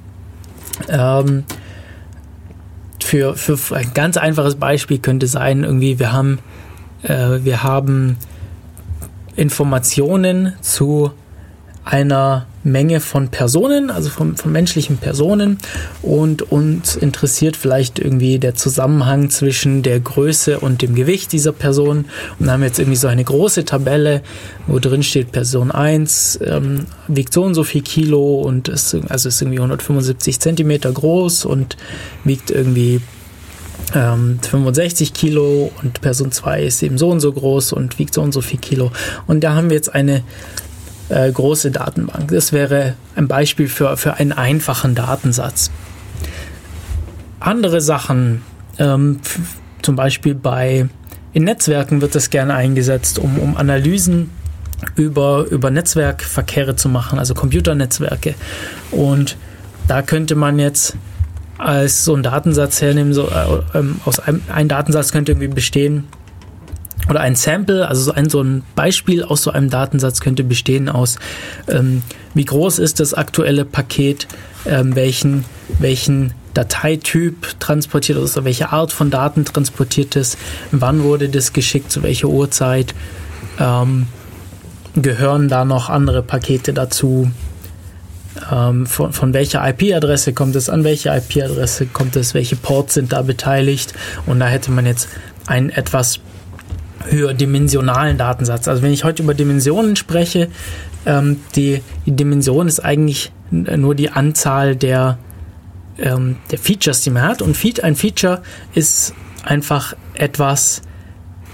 Ähm, für, für ein ganz einfaches Beispiel könnte sein, irgendwie, wir haben, äh, wir haben Informationen zu einer Menge von Personen, also von, von menschlichen Personen und uns interessiert vielleicht irgendwie der Zusammenhang zwischen der Größe und dem Gewicht dieser Person und haben jetzt irgendwie so eine große Tabelle, wo drin steht Person 1 ähm, wiegt so und so viel Kilo und ist, also ist irgendwie 175 Zentimeter groß und wiegt irgendwie 65 ähm, Kilo und Person 2 ist eben so und so groß und wiegt so und so viel Kilo. Und da haben wir jetzt eine äh, große Datenbank. Das wäre ein Beispiel für, für einen einfachen Datensatz. Andere Sachen, ähm, zum Beispiel bei in Netzwerken wird das gerne eingesetzt, um, um Analysen über, über Netzwerkverkehre zu machen, also Computernetzwerke. Und da könnte man jetzt als so einen Datensatz hernehmen, so, äh, ähm, aus einem ein Datensatz könnte irgendwie bestehen oder ein Sample, also so ein, so ein Beispiel aus so einem Datensatz könnte bestehen aus, ähm, wie groß ist das aktuelle Paket, ähm, welchen, welchen Dateityp transportiert ist, oder welche Art von Daten transportiert es, wann wurde das geschickt, zu welcher Uhrzeit, ähm, gehören da noch andere Pakete dazu, ähm, von, von welcher IP-Adresse kommt es, an welche IP-Adresse kommt es, welche Ports sind da beteiligt. Und da hätte man jetzt ein etwas höherdimensionalen Datensatz. Also wenn ich heute über Dimensionen spreche, ähm, die, die, Dimension ist eigentlich nur die Anzahl der, ähm, der Features, die man hat. Und ein Feature ist einfach etwas,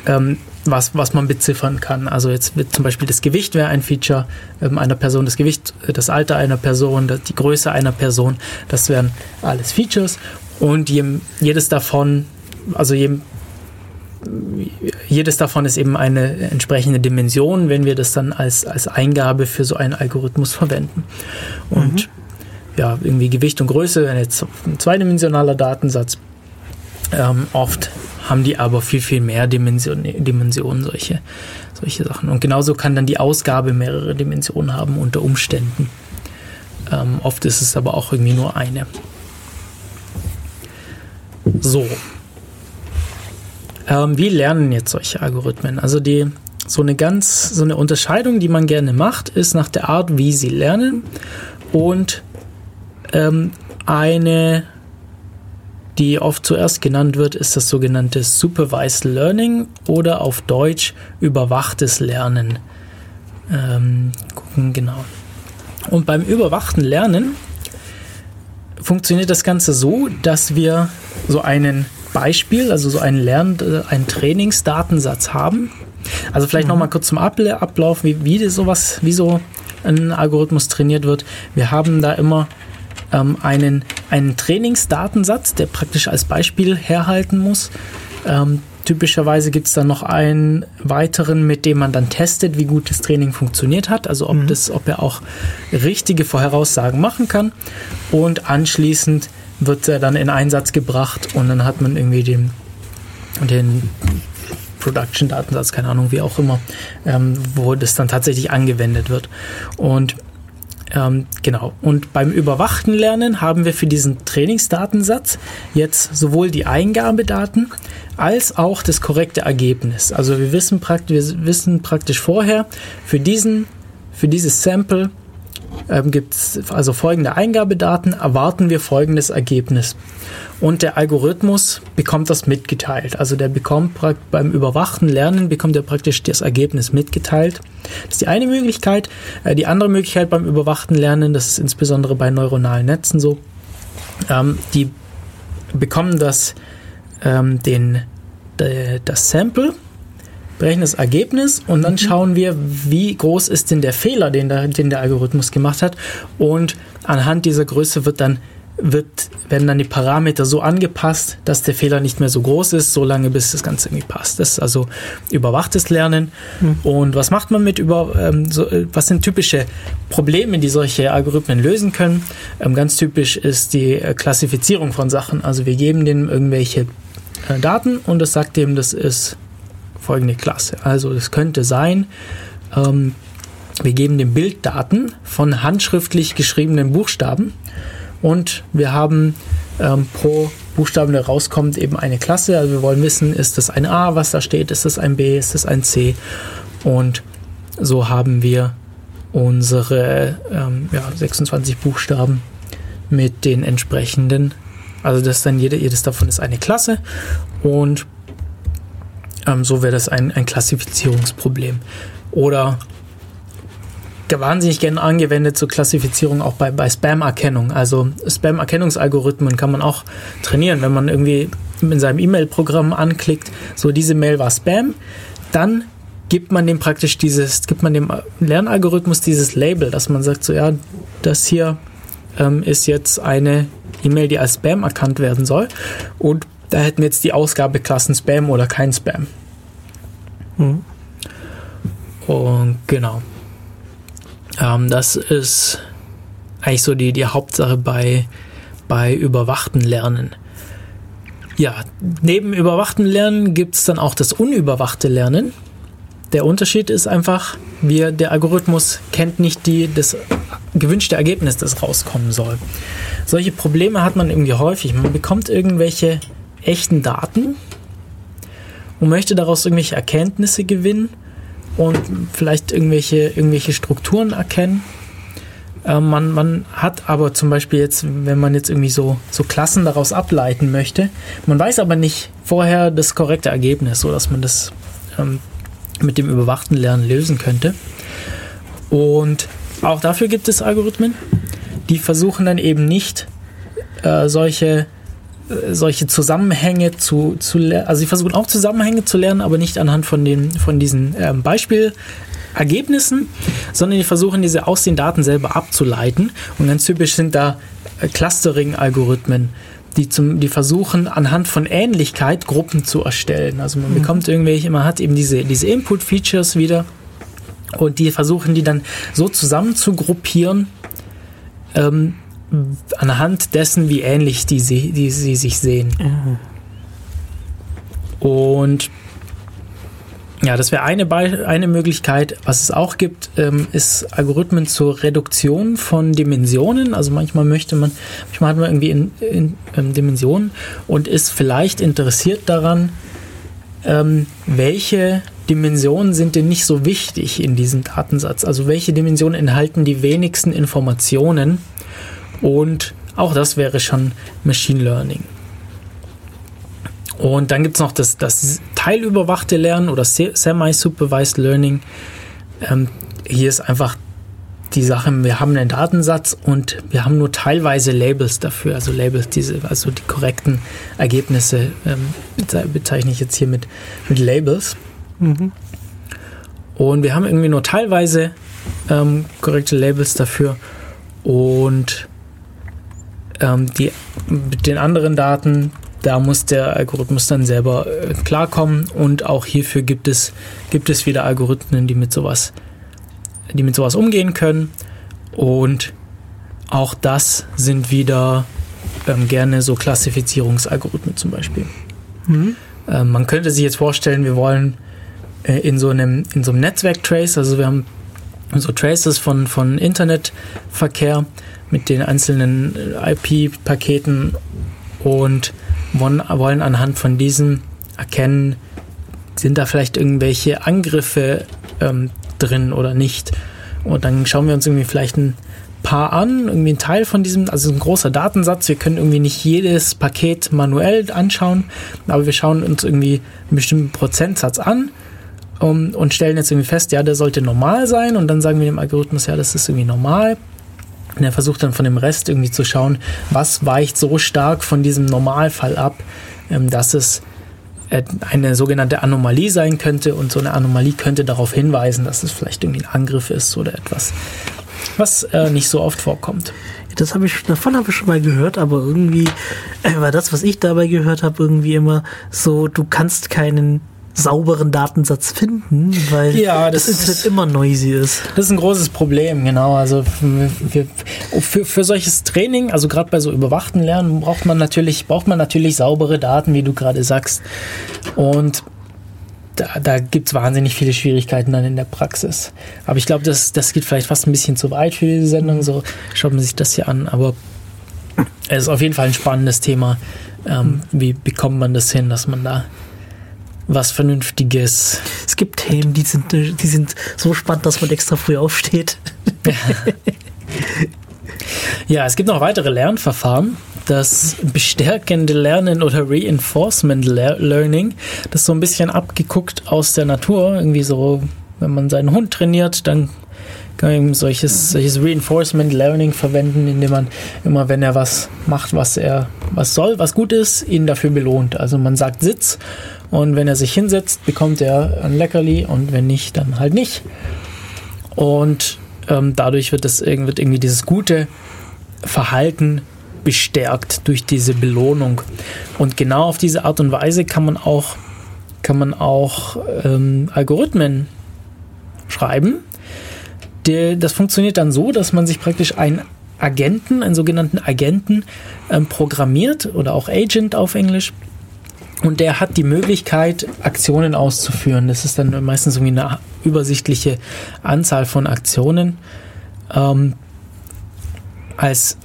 ähm, was, was man beziffern kann. Also jetzt wird zum Beispiel das Gewicht wäre ein Feature ähm, einer Person, das Gewicht, das Alter einer Person, die Größe einer Person, das wären alles Features. Und je, jedes davon, also je jedes davon ist eben eine entsprechende Dimension, wenn wir das dann als, als Eingabe für so einen Algorithmus verwenden. Und mhm. ja, irgendwie Gewicht und Größe, jetzt ein zweidimensionaler Datensatz. Ähm, oft haben die aber viel, viel mehr Dimensionen, Dimensionen solche, solche Sachen. Und genauso kann dann die Ausgabe mehrere Dimensionen haben unter Umständen. Ähm, oft ist es aber auch irgendwie nur eine. So. Ähm, wie lernen jetzt solche Algorithmen? Also die so eine ganz so eine Unterscheidung, die man gerne macht, ist nach der Art, wie sie lernen und ähm, eine, die oft zuerst genannt wird, ist das sogenannte Supervised Learning oder auf Deutsch überwachtes Lernen. Ähm, gucken genau. Und beim überwachten Lernen funktioniert das Ganze so, dass wir so einen Beispiel, also so einen Lern-, äh, einen Trainingsdatensatz haben. Also vielleicht mhm. nochmal kurz zum Ablauf, wie, wie sowas, wie so ein Algorithmus trainiert wird. Wir haben da immer ähm, einen, einen Trainingsdatensatz, der praktisch als Beispiel herhalten muss. Ähm, typischerweise gibt es dann noch einen weiteren, mit dem man dann testet, wie gut das Training funktioniert hat, also ob, mhm. das, ob er auch richtige Vorhersagen machen kann. Und anschließend wird er dann in Einsatz gebracht und dann hat man irgendwie den, den Production-Datensatz, keine Ahnung, wie auch immer, ähm, wo das dann tatsächlich angewendet wird. Und ähm, genau. Und beim überwachten Lernen haben wir für diesen Trainingsdatensatz jetzt sowohl die Eingabedaten als auch das korrekte Ergebnis. Also wir wissen, prakt wir wissen praktisch vorher, für, diesen, für dieses Sample ähm, gibt es also folgende Eingabedaten, erwarten wir folgendes Ergebnis. Und der Algorithmus bekommt das mitgeteilt. Also der bekommt beim überwachten Lernen bekommt er praktisch das Ergebnis mitgeteilt. Das ist die eine Möglichkeit. Äh, die andere Möglichkeit beim überwachten Lernen, das ist insbesondere bei neuronalen Netzen so, ähm, die bekommen das, ähm, den, das Sample berechnen das Ergebnis und dann mhm. schauen wir, wie groß ist denn der Fehler, den der, den der Algorithmus gemacht hat. Und anhand dieser Größe wird dann wird, werden dann die Parameter so angepasst, dass der Fehler nicht mehr so groß ist, solange bis das Ganze irgendwie passt. Das ist also überwachtes Lernen. Mhm. Und was macht man mit über, ähm, so, äh, was sind typische Probleme, die solche Algorithmen lösen können? Ähm, ganz typisch ist die äh, Klassifizierung von Sachen. Also wir geben denen irgendwelche äh, Daten und das sagt dem, das ist folgende Klasse. Also es könnte sein, ähm, wir geben dem Bilddaten von handschriftlich geschriebenen Buchstaben und wir haben ähm, pro Buchstaben, der rauskommt, eben eine Klasse. Also wir wollen wissen, ist das ein A, was da steht, ist das ein B, ist das ein C? Und so haben wir unsere ähm, ja, 26 Buchstaben mit den entsprechenden, also das dann jede, jedes davon ist eine Klasse. Und ähm, so wäre das ein, ein Klassifizierungsproblem. Oder wahnsinnig gerne angewendet zur Klassifizierung auch bei, bei Spam-Erkennung. Also Spam-Erkennungsalgorithmen kann man auch trainieren, wenn man irgendwie in seinem E-Mail-Programm anklickt, so diese Mail war Spam, dann gibt man dem praktisch dieses, gibt man dem Lernalgorithmus dieses Label, dass man sagt, so ja, das hier ähm, ist jetzt eine E-Mail, die als Spam erkannt werden soll. Und da hätten wir jetzt die Ausgabeklassen Spam oder kein Spam. Mhm. Und genau. Ähm, das ist eigentlich so die, die Hauptsache bei, bei überwachten Lernen. Ja, neben überwachten Lernen gibt es dann auch das unüberwachte Lernen. Der Unterschied ist einfach, wir, der Algorithmus kennt nicht die, das gewünschte Ergebnis, das rauskommen soll. Solche Probleme hat man irgendwie häufig. Man bekommt irgendwelche echten Daten und möchte daraus irgendwelche Erkenntnisse gewinnen und vielleicht irgendwelche, irgendwelche Strukturen erkennen. Äh, man, man hat aber zum Beispiel jetzt, wenn man jetzt irgendwie so, so Klassen daraus ableiten möchte, man weiß aber nicht vorher das korrekte Ergebnis, sodass man das ähm, mit dem überwachten Lernen lösen könnte. Und auch dafür gibt es Algorithmen, die versuchen dann eben nicht äh, solche solche Zusammenhänge zu, zu lernen. Also sie versuchen auch Zusammenhänge zu lernen, aber nicht anhand von, den, von diesen ähm, Beispielergebnissen, sondern die versuchen diese aus den Daten selber abzuleiten. Und ganz typisch sind da äh, Clustering-Algorithmen, die, zum, die versuchen anhand von Ähnlichkeit Gruppen zu erstellen. Also man mhm. bekommt irgendwelche, man hat eben diese, diese Input-Features wieder und die versuchen die dann so zusammen zu gruppieren, ähm, anhand dessen, wie ähnlich die, sie, die sie sich sehen. Mhm. Und Ja, das wäre eine, Be eine Möglichkeit. Was es auch gibt, ähm, ist Algorithmen zur Reduktion von Dimensionen. Also manchmal möchte man, manchmal hat man irgendwie in, in, in Dimensionen und ist vielleicht interessiert daran, ähm, welche Dimensionen sind denn nicht so wichtig in diesem Datensatz? Also welche Dimensionen enthalten die wenigsten Informationen? Und auch das wäre schon Machine Learning. Und dann gibt es noch das, das teilüberwachte Lernen oder Semi-Supervised Learning. Ähm, hier ist einfach die Sache, wir haben einen Datensatz und wir haben nur teilweise Labels dafür. Also Labels, diese, also die korrekten Ergebnisse ähm, bezeichne ich jetzt hier mit, mit Labels. Mhm. Und wir haben irgendwie nur teilweise ähm, korrekte Labels dafür. Und ähm, die, mit den anderen Daten da muss der Algorithmus dann selber äh, klarkommen und auch hierfür gibt es, gibt es wieder Algorithmen, die mit sowas, die mit sowas umgehen können. Und auch das sind wieder ähm, gerne so Klassifizierungsalgorithmen zum Beispiel. Mhm. Ähm, man könnte sich jetzt vorstellen, wir wollen äh, in so einem, in so einem Netzwerk-Trace, also wir haben so Traces von, von Internetverkehr mit den einzelnen äh, IP-Paketen und wollen anhand von diesem erkennen, sind da vielleicht irgendwelche Angriffe ähm, drin oder nicht. Und dann schauen wir uns irgendwie vielleicht ein paar an, irgendwie ein Teil von diesem, also ein großer Datensatz. Wir können irgendwie nicht jedes Paket manuell anschauen, aber wir schauen uns irgendwie einen bestimmten Prozentsatz an um, und stellen jetzt irgendwie fest, ja, der sollte normal sein und dann sagen wir dem Algorithmus, ja, das ist irgendwie normal. Und er versucht dann von dem Rest irgendwie zu schauen, was weicht so stark von diesem Normalfall ab, ähm, dass es äh, eine sogenannte Anomalie sein könnte und so eine Anomalie könnte darauf hinweisen, dass es vielleicht irgendwie ein Angriff ist oder etwas, was äh, nicht so oft vorkommt. Das habe ich, davon habe ich schon mal gehört, aber irgendwie äh, war das, was ich dabei gehört habe, irgendwie immer so, du kannst keinen sauberen Datensatz finden, weil ja, das, das Internet immer noisy ist. Das ist ein großes Problem, genau. Also für, für, für solches Training, also gerade bei so überwachten Lernen, braucht man natürlich, braucht man natürlich saubere Daten, wie du gerade sagst. Und da, da gibt es wahnsinnig viele Schwierigkeiten dann in der Praxis. Aber ich glaube, das, das geht vielleicht fast ein bisschen zu weit für diese Sendung. So schaut man sich das hier an. Aber es ist auf jeden Fall ein spannendes Thema. Ähm, wie bekommt man das hin, dass man da was Vernünftiges. Es gibt Themen, die sind, die sind so spannend, dass man extra früh aufsteht. <laughs> ja, es gibt noch weitere Lernverfahren. Das bestärkende Lernen oder Reinforcement Learning, das ist so ein bisschen abgeguckt aus der Natur. Irgendwie so, wenn man seinen Hund trainiert, dann kann man eben solches, solches Reinforcement Learning verwenden, indem man immer, wenn er was macht, was er was soll, was gut ist, ihn dafür belohnt. Also man sagt Sitz und wenn er sich hinsetzt, bekommt er ein Leckerli und wenn nicht, dann halt nicht. Und ähm, dadurch wird, das, wird irgendwie dieses gute Verhalten bestärkt durch diese Belohnung. Und genau auf diese Art und Weise kann man auch, kann man auch ähm, Algorithmen schreiben. Die, das funktioniert dann so, dass man sich praktisch einen Agenten, einen sogenannten Agenten ähm, programmiert oder auch Agent auf Englisch und der hat die Möglichkeit, Aktionen auszuführen. Das ist dann meistens irgendwie eine übersichtliche Anzahl von Aktionen. Ähm, als,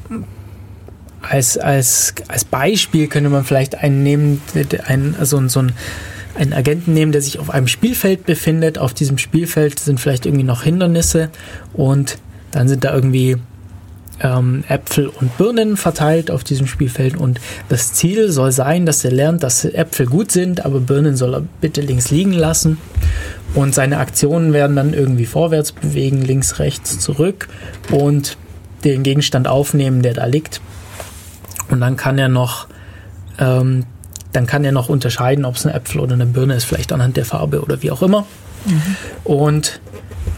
als, als, als Beispiel könnte man vielleicht einen nehmen, einen, also so einen, einen Agenten nehmen, der sich auf einem Spielfeld befindet. Auf diesem Spielfeld sind vielleicht irgendwie noch Hindernisse und dann sind da irgendwie ähm, Äpfel und Birnen verteilt auf diesem Spielfeld und das Ziel soll sein, dass er lernt, dass Äpfel gut sind, aber Birnen soll er bitte links liegen lassen und seine Aktionen werden dann irgendwie vorwärts bewegen, links, rechts, zurück und den Gegenstand aufnehmen, der da liegt und dann kann er noch ähm, dann kann er noch unterscheiden, ob es ein Äpfel oder eine Birne ist, vielleicht anhand der Farbe oder wie auch immer. Mhm. Und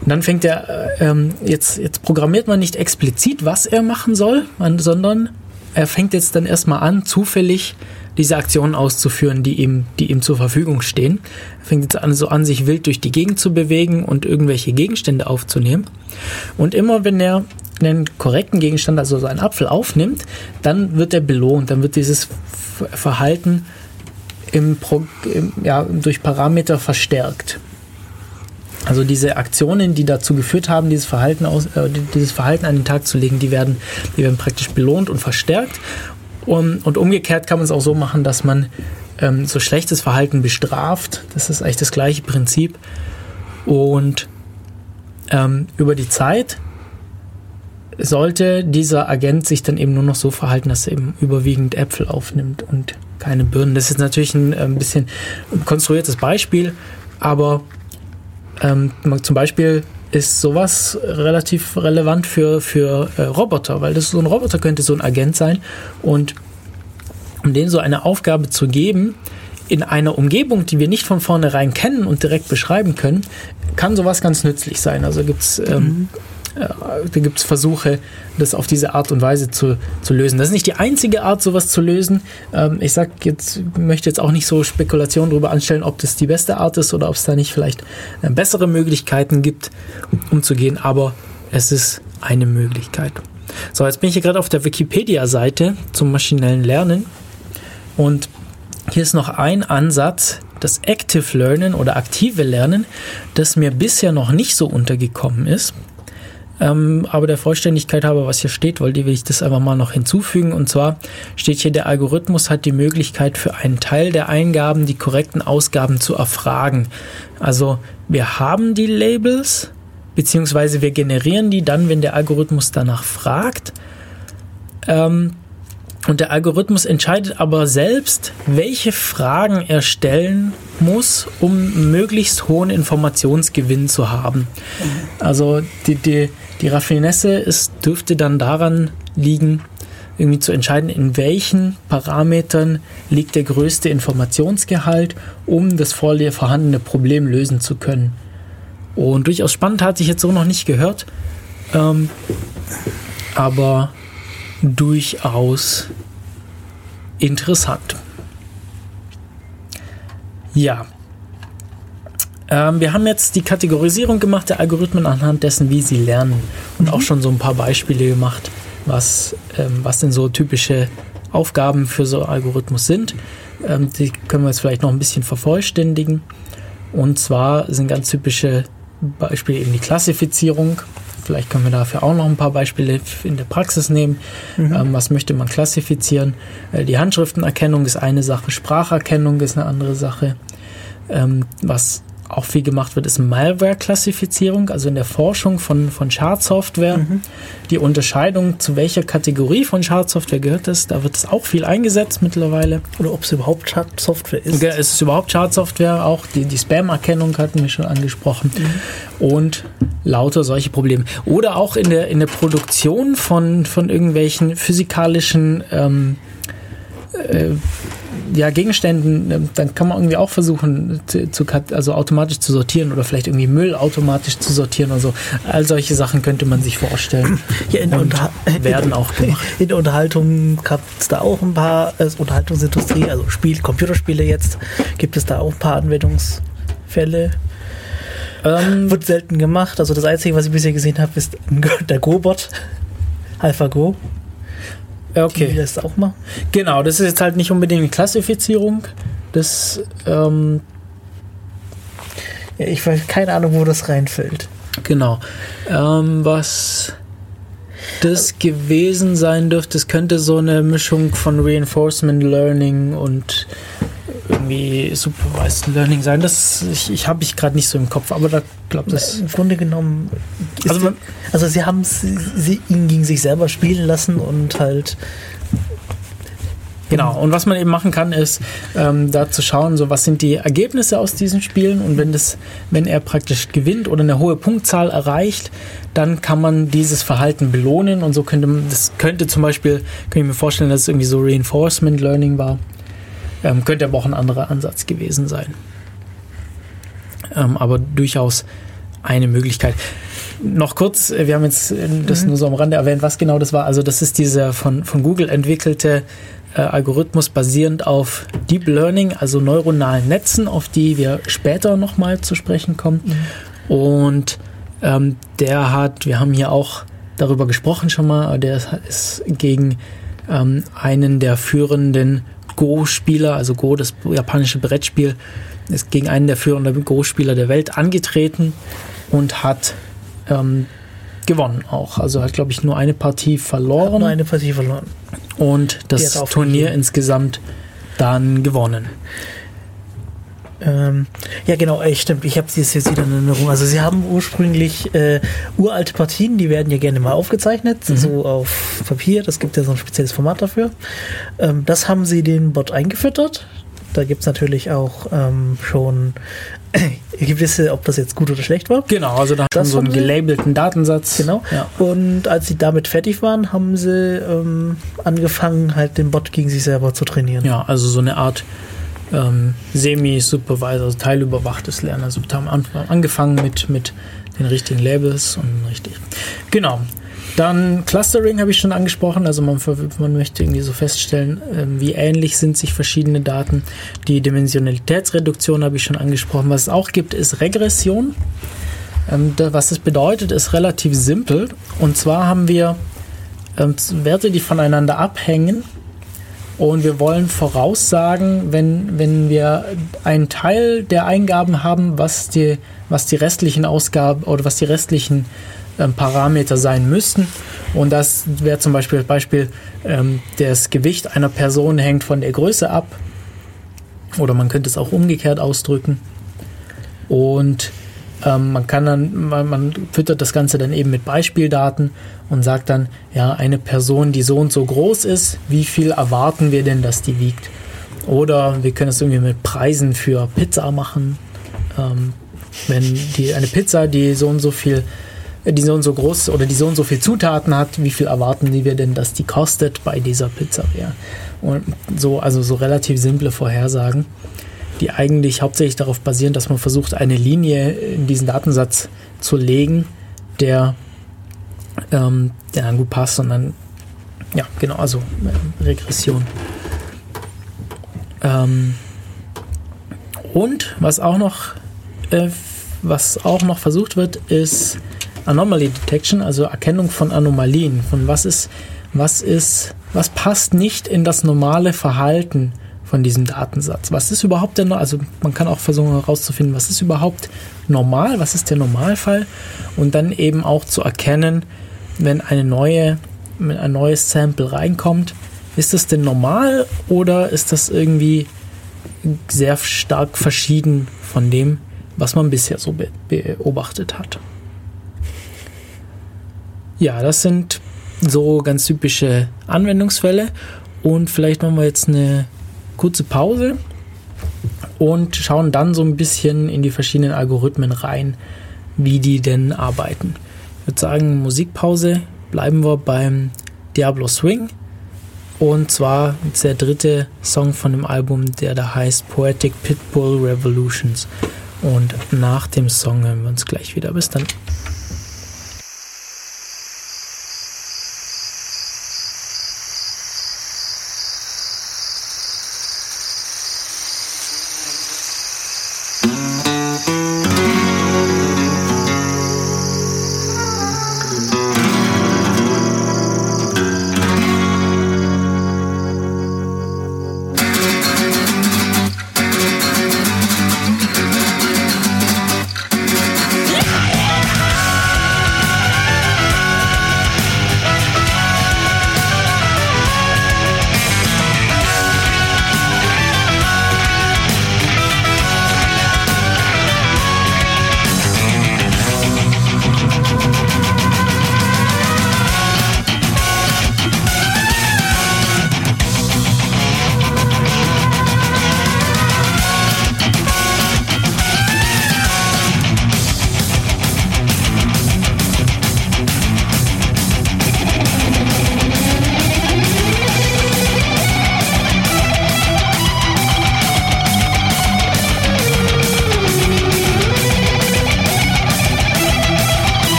und dann fängt er, äh, ähm, jetzt, jetzt programmiert man nicht explizit, was er machen soll, man, sondern er fängt jetzt dann erstmal an, zufällig diese Aktionen auszuführen, die ihm, die ihm zur Verfügung stehen. Er fängt jetzt an, so an, sich wild durch die Gegend zu bewegen und irgendwelche Gegenstände aufzunehmen. Und immer wenn er einen korrekten Gegenstand, also so einen Apfel aufnimmt, dann wird er belohnt, dann wird dieses Verhalten im Pro, im, ja, durch Parameter verstärkt. Also diese Aktionen, die dazu geführt haben, dieses Verhalten, aus, äh, dieses Verhalten an den Tag zu legen, die werden, die werden praktisch belohnt und verstärkt. Und, und umgekehrt kann man es auch so machen, dass man ähm, so schlechtes Verhalten bestraft. Das ist eigentlich das gleiche Prinzip. Und ähm, über die Zeit sollte dieser Agent sich dann eben nur noch so verhalten, dass er eben überwiegend Äpfel aufnimmt und keine Birnen. Das ist natürlich ein, ein bisschen konstruiertes Beispiel, aber ähm, zum Beispiel ist sowas relativ relevant für, für äh, Roboter, weil das so ein Roboter könnte so ein Agent sein und um denen so eine Aufgabe zu geben, in einer Umgebung, die wir nicht von vornherein kennen und direkt beschreiben können, kann sowas ganz nützlich sein. Also gibt es ähm, mhm. Da gibt es Versuche, das auf diese Art und Weise zu, zu lösen. Das ist nicht die einzige Art, sowas zu lösen. Ähm, ich sag jetzt, möchte jetzt auch nicht so Spekulationen darüber anstellen, ob das die beste Art ist oder ob es da nicht vielleicht äh, bessere Möglichkeiten gibt, umzugehen, aber es ist eine Möglichkeit. So, jetzt bin ich hier gerade auf der Wikipedia-Seite zum maschinellen Lernen und hier ist noch ein Ansatz, das Active Learning oder aktive Lernen, das mir bisher noch nicht so untergekommen ist. Ähm, aber der Vollständigkeit halber, was hier steht, wollte ich das einfach mal noch hinzufügen. Und zwar steht hier, der Algorithmus hat die Möglichkeit für einen Teil der Eingaben die korrekten Ausgaben zu erfragen. Also wir haben die Labels, beziehungsweise wir generieren die dann, wenn der Algorithmus danach fragt. Ähm, und der Algorithmus entscheidet aber selbst, welche Fragen er stellen muss, um möglichst hohen Informationsgewinn zu haben. Also die, die, die Raffinesse ist, dürfte dann daran liegen, irgendwie zu entscheiden, in welchen Parametern liegt der größte Informationsgehalt, um das vorhandene Problem lösen zu können. Und durchaus spannend hat sich jetzt so noch nicht gehört, ähm, aber durchaus interessant. Ja. Ähm, wir haben jetzt die Kategorisierung gemacht der Algorithmen anhand dessen, wie sie lernen. Und mhm. auch schon so ein paar Beispiele gemacht, was, ähm, was denn so typische Aufgaben für so Algorithmus sind. Ähm, die können wir jetzt vielleicht noch ein bisschen vervollständigen. Und zwar sind ganz typische Beispiele eben die Klassifizierung. Vielleicht können wir dafür auch noch ein paar Beispiele in der Praxis nehmen. Mhm. Ähm, was möchte man klassifizieren? Äh, die Handschriftenerkennung ist eine Sache, Spracherkennung ist eine andere Sache. Ähm, was auch viel gemacht wird, ist Malware-Klassifizierung, also in der Forschung von, von Schadsoftware. Mhm. Die Unterscheidung, zu welcher Kategorie von Schadsoftware gehört es, da wird es auch viel eingesetzt mittlerweile. Oder ob es überhaupt Schadsoftware ist. Ja, es ist überhaupt Schadsoftware, auch die, die Spam-Erkennung hatten wir schon angesprochen. Mhm. Und lauter solche Probleme. Oder auch in der, in der Produktion von, von irgendwelchen physikalischen ähm, äh, ja, Gegenständen, ähm, dann kann man irgendwie auch versuchen, zu, zu, also automatisch zu sortieren oder vielleicht irgendwie Müll automatisch zu sortieren oder so. All solche Sachen könnte man sich vorstellen. Ja, in und werden auch gemacht. <laughs> In der Unterhaltung gab es da auch ein paar, äh, Unterhaltungsindustrie, also Spiel, Computerspiele jetzt, gibt es da auch ein paar Anwendungsfälle. Ähm, Wird selten gemacht. Also das Einzige, was ich bisher gesehen habe, ist der Go-Bot. <laughs> AlphaGo. Okay. Die das auch mal. Genau, das ist jetzt halt nicht unbedingt eine Klassifizierung. Das, ähm, ja, ich weiß keine Ahnung, wo das reinfällt. Genau. Ähm, was das gewesen sein dürfte, es könnte so eine Mischung von Reinforcement Learning und irgendwie Supervised Learning sein. Das ich, ich habe ich gerade nicht so im Kopf, aber da glaube das. Im Grunde genommen. Also, man, also sie haben sie ihn gegen sich selber spielen lassen und halt. Genau, und was man eben machen kann, ist ähm, da zu schauen, so was sind die Ergebnisse aus diesen Spielen und wenn das, wenn er praktisch gewinnt oder eine hohe Punktzahl erreicht, dann kann man dieses Verhalten belohnen und so könnte man, das könnte zum Beispiel, könnte ich mir vorstellen, dass es irgendwie so Reinforcement Learning war. Ähm, könnte aber auch ein anderer Ansatz gewesen sein. Ähm, aber durchaus eine Möglichkeit. Noch kurz, äh, wir haben jetzt äh, das mhm. nur so am Rande erwähnt, was genau das war. Also das ist dieser von, von Google entwickelte äh, Algorithmus basierend auf Deep Learning, also neuronalen Netzen, auf die wir später nochmal zu sprechen kommen. Mhm. Und ähm, der hat, wir haben hier auch darüber gesprochen schon mal, der ist gegen ähm, einen der führenden Go-Spieler, also Go, das japanische Brettspiel, ist gegen einen der führenden Go-Spieler der Welt angetreten und hat ähm, gewonnen auch. Also hat, glaube ich, nur eine Partie verloren. Nur eine Partie verloren. Und das hat Turnier insgesamt dann gewonnen. Ähm, ja, genau, ey, stimmt. Ich habe es jetzt wieder in Erinnerung. Also, sie haben ursprünglich äh, uralte Partien, die werden ja gerne mal aufgezeichnet, so auf Papier. Das gibt ja so ein spezielles Format dafür. Ähm, das haben sie den Bot eingefüttert. Da gibt es natürlich auch ähm, schon <clears throat> gewisse, ob das jetzt gut oder schlecht war. Genau, also da Das schon so einen haben sie? gelabelten Datensatz. Genau. Ja. Und als sie damit fertig waren, haben sie ähm, angefangen, halt den Bot gegen sich selber zu trainieren. Ja, also so eine Art ähm, Semi-Supervisor, also teilüberwachtes Lernen. Also wir haben an, angefangen mit, mit den richtigen Labels und richtig. Genau. Dann Clustering habe ich schon angesprochen. Also man, man möchte irgendwie so feststellen, ähm, wie ähnlich sind sich verschiedene Daten. Die Dimensionalitätsreduktion habe ich schon angesprochen. Was es auch gibt, ist Regression. Ähm, da, was das bedeutet, ist relativ simpel. Und zwar haben wir ähm, Werte, die voneinander abhängen. Und wir wollen voraussagen, wenn, wenn wir einen Teil der Eingaben haben, was die, was die restlichen Ausgaben oder was die restlichen ähm, Parameter sein müssten. Und das wäre zum Beispiel Beispiel, ähm, das Gewicht einer Person hängt von der Größe ab. Oder man könnte es auch umgekehrt ausdrücken. Und ähm, man kann dann, man, man füttert das Ganze dann eben mit Beispieldaten und sagt dann, ja, eine Person, die so und so groß ist, wie viel erwarten wir denn, dass die wiegt? Oder wir können es irgendwie mit Preisen für Pizza machen. Ähm, wenn die eine Pizza, die so und so viel, äh, die so und so groß oder die so und so viel Zutaten hat, wie viel erwarten wir denn, dass die kostet bei dieser Pizza wäre? Und so, also so relativ simple Vorhersagen die eigentlich hauptsächlich darauf basieren, dass man versucht, eine Linie in diesen Datensatz zu legen, der, ähm, der dann gut passt und dann, ja, genau, also äh, Regression. Ähm, und was auch noch, äh, was auch noch versucht wird, ist Anomaly Detection, also Erkennung von Anomalien, von was ist, was ist, was passt nicht in das normale Verhalten von diesem Datensatz. Was ist überhaupt denn, also man kann auch versuchen herauszufinden, was ist überhaupt normal, was ist der Normalfall und dann eben auch zu erkennen, wenn eine neue, wenn ein neues Sample reinkommt, ist das denn normal oder ist das irgendwie sehr stark verschieden von dem, was man bisher so be beobachtet hat. Ja, das sind so ganz typische Anwendungsfälle und vielleicht machen wir jetzt eine kurze Pause und schauen dann so ein bisschen in die verschiedenen Algorithmen rein, wie die denn arbeiten. Ich würde sagen, Musikpause, bleiben wir beim Diablo Swing. Und zwar ist der dritte Song von dem Album, der da heißt Poetic Pitbull Revolutions. Und nach dem Song hören wir uns gleich wieder. Bis dann.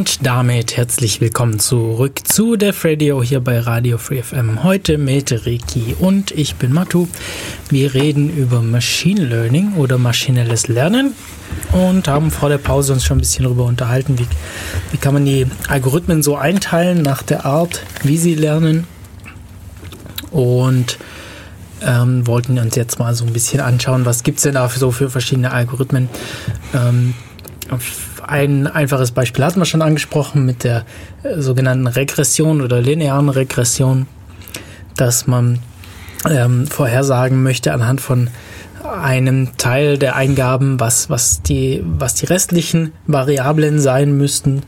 Und damit herzlich willkommen zurück zu Def Radio hier bei Radio Free FM. Heute mit Ricky und ich bin Matu. Wir reden über Machine Learning oder maschinelles Lernen und haben vor der Pause uns schon ein bisschen darüber unterhalten, wie, wie kann man die Algorithmen so einteilen nach der Art, wie sie lernen. Und ähm, wollten uns jetzt mal so ein bisschen anschauen, was gibt es denn da so für verschiedene Algorithmen. Ähm, ein einfaches Beispiel hatten wir schon angesprochen mit der äh, sogenannten Regression oder linearen Regression, dass man ähm, vorhersagen möchte anhand von einem Teil der Eingaben, was, was, die, was die restlichen Variablen sein müssten.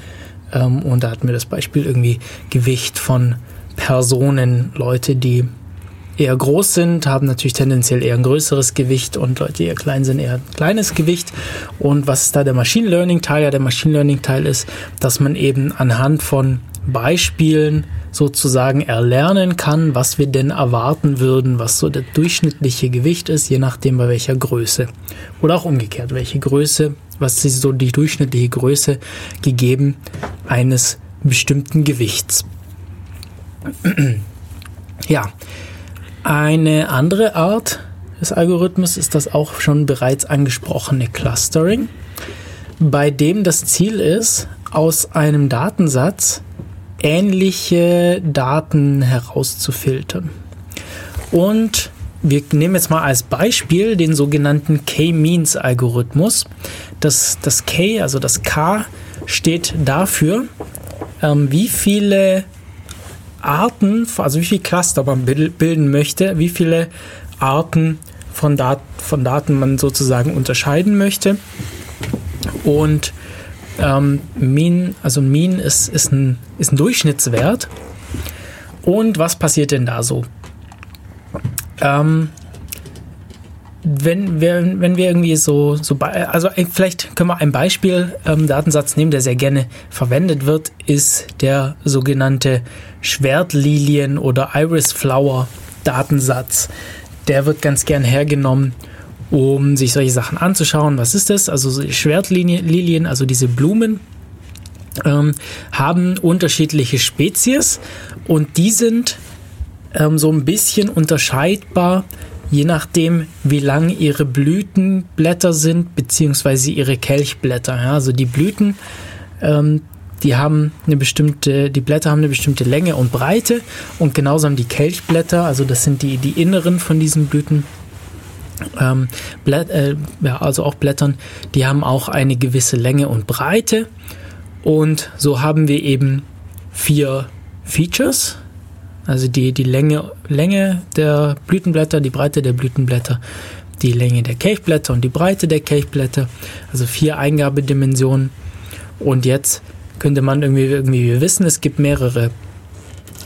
Ähm, und da hatten wir das Beispiel irgendwie Gewicht von Personen, Leute, die eher groß sind, haben natürlich tendenziell eher ein größeres Gewicht und Leute, die eher klein sind, eher ein kleines Gewicht. Und was ist da der Machine Learning Teil? Ja, der Machine Learning Teil ist, dass man eben anhand von Beispielen sozusagen erlernen kann, was wir denn erwarten würden, was so der durchschnittliche Gewicht ist, je nachdem bei welcher Größe. Oder auch umgekehrt, welche Größe, was ist so die durchschnittliche Größe gegeben eines bestimmten Gewichts. <clears throat> ja, eine andere Art des Algorithmus ist das auch schon bereits angesprochene Clustering, bei dem das Ziel ist, aus einem Datensatz ähnliche Daten herauszufiltern. Und wir nehmen jetzt mal als Beispiel den sogenannten K-Means-Algorithmus. Das, das K, also das K, steht dafür, ähm, wie viele Arten, also wie viele Cluster man bilden möchte, wie viele Arten von, Dat von Daten man sozusagen unterscheiden möchte. Und ähm, Mean, also Mean ist, ist, ein, ist ein Durchschnittswert. Und was passiert denn da so? Ähm, wenn wir, wenn wir irgendwie so, so also vielleicht können wir ein Beispiel ähm, Datensatz nehmen, der sehr gerne verwendet wird, ist der sogenannte Schwertlilien oder Iris Flower Datensatz. Der wird ganz gern hergenommen, um sich solche Sachen anzuschauen. Was ist das? Also so Schwertlilien, also diese Blumen, ähm, haben unterschiedliche Spezies und die sind ähm, so ein bisschen unterscheidbar je nachdem, wie lang ihre Blütenblätter sind, beziehungsweise ihre Kelchblätter. Ja, also die Blüten, ähm, die haben eine bestimmte, die Blätter haben eine bestimmte Länge und Breite und genauso haben die Kelchblätter, also das sind die, die inneren von diesen Blüten, ähm, Blätt, äh, ja, also auch Blättern, die haben auch eine gewisse Länge und Breite. Und so haben wir eben vier Features, also die, die Länge, Länge der Blütenblätter, die Breite der Blütenblätter, die Länge der Kelchblätter und die Breite der Kelchblätter. Also vier Eingabedimensionen. Und jetzt könnte man irgendwie, irgendwie wissen, es gibt mehrere,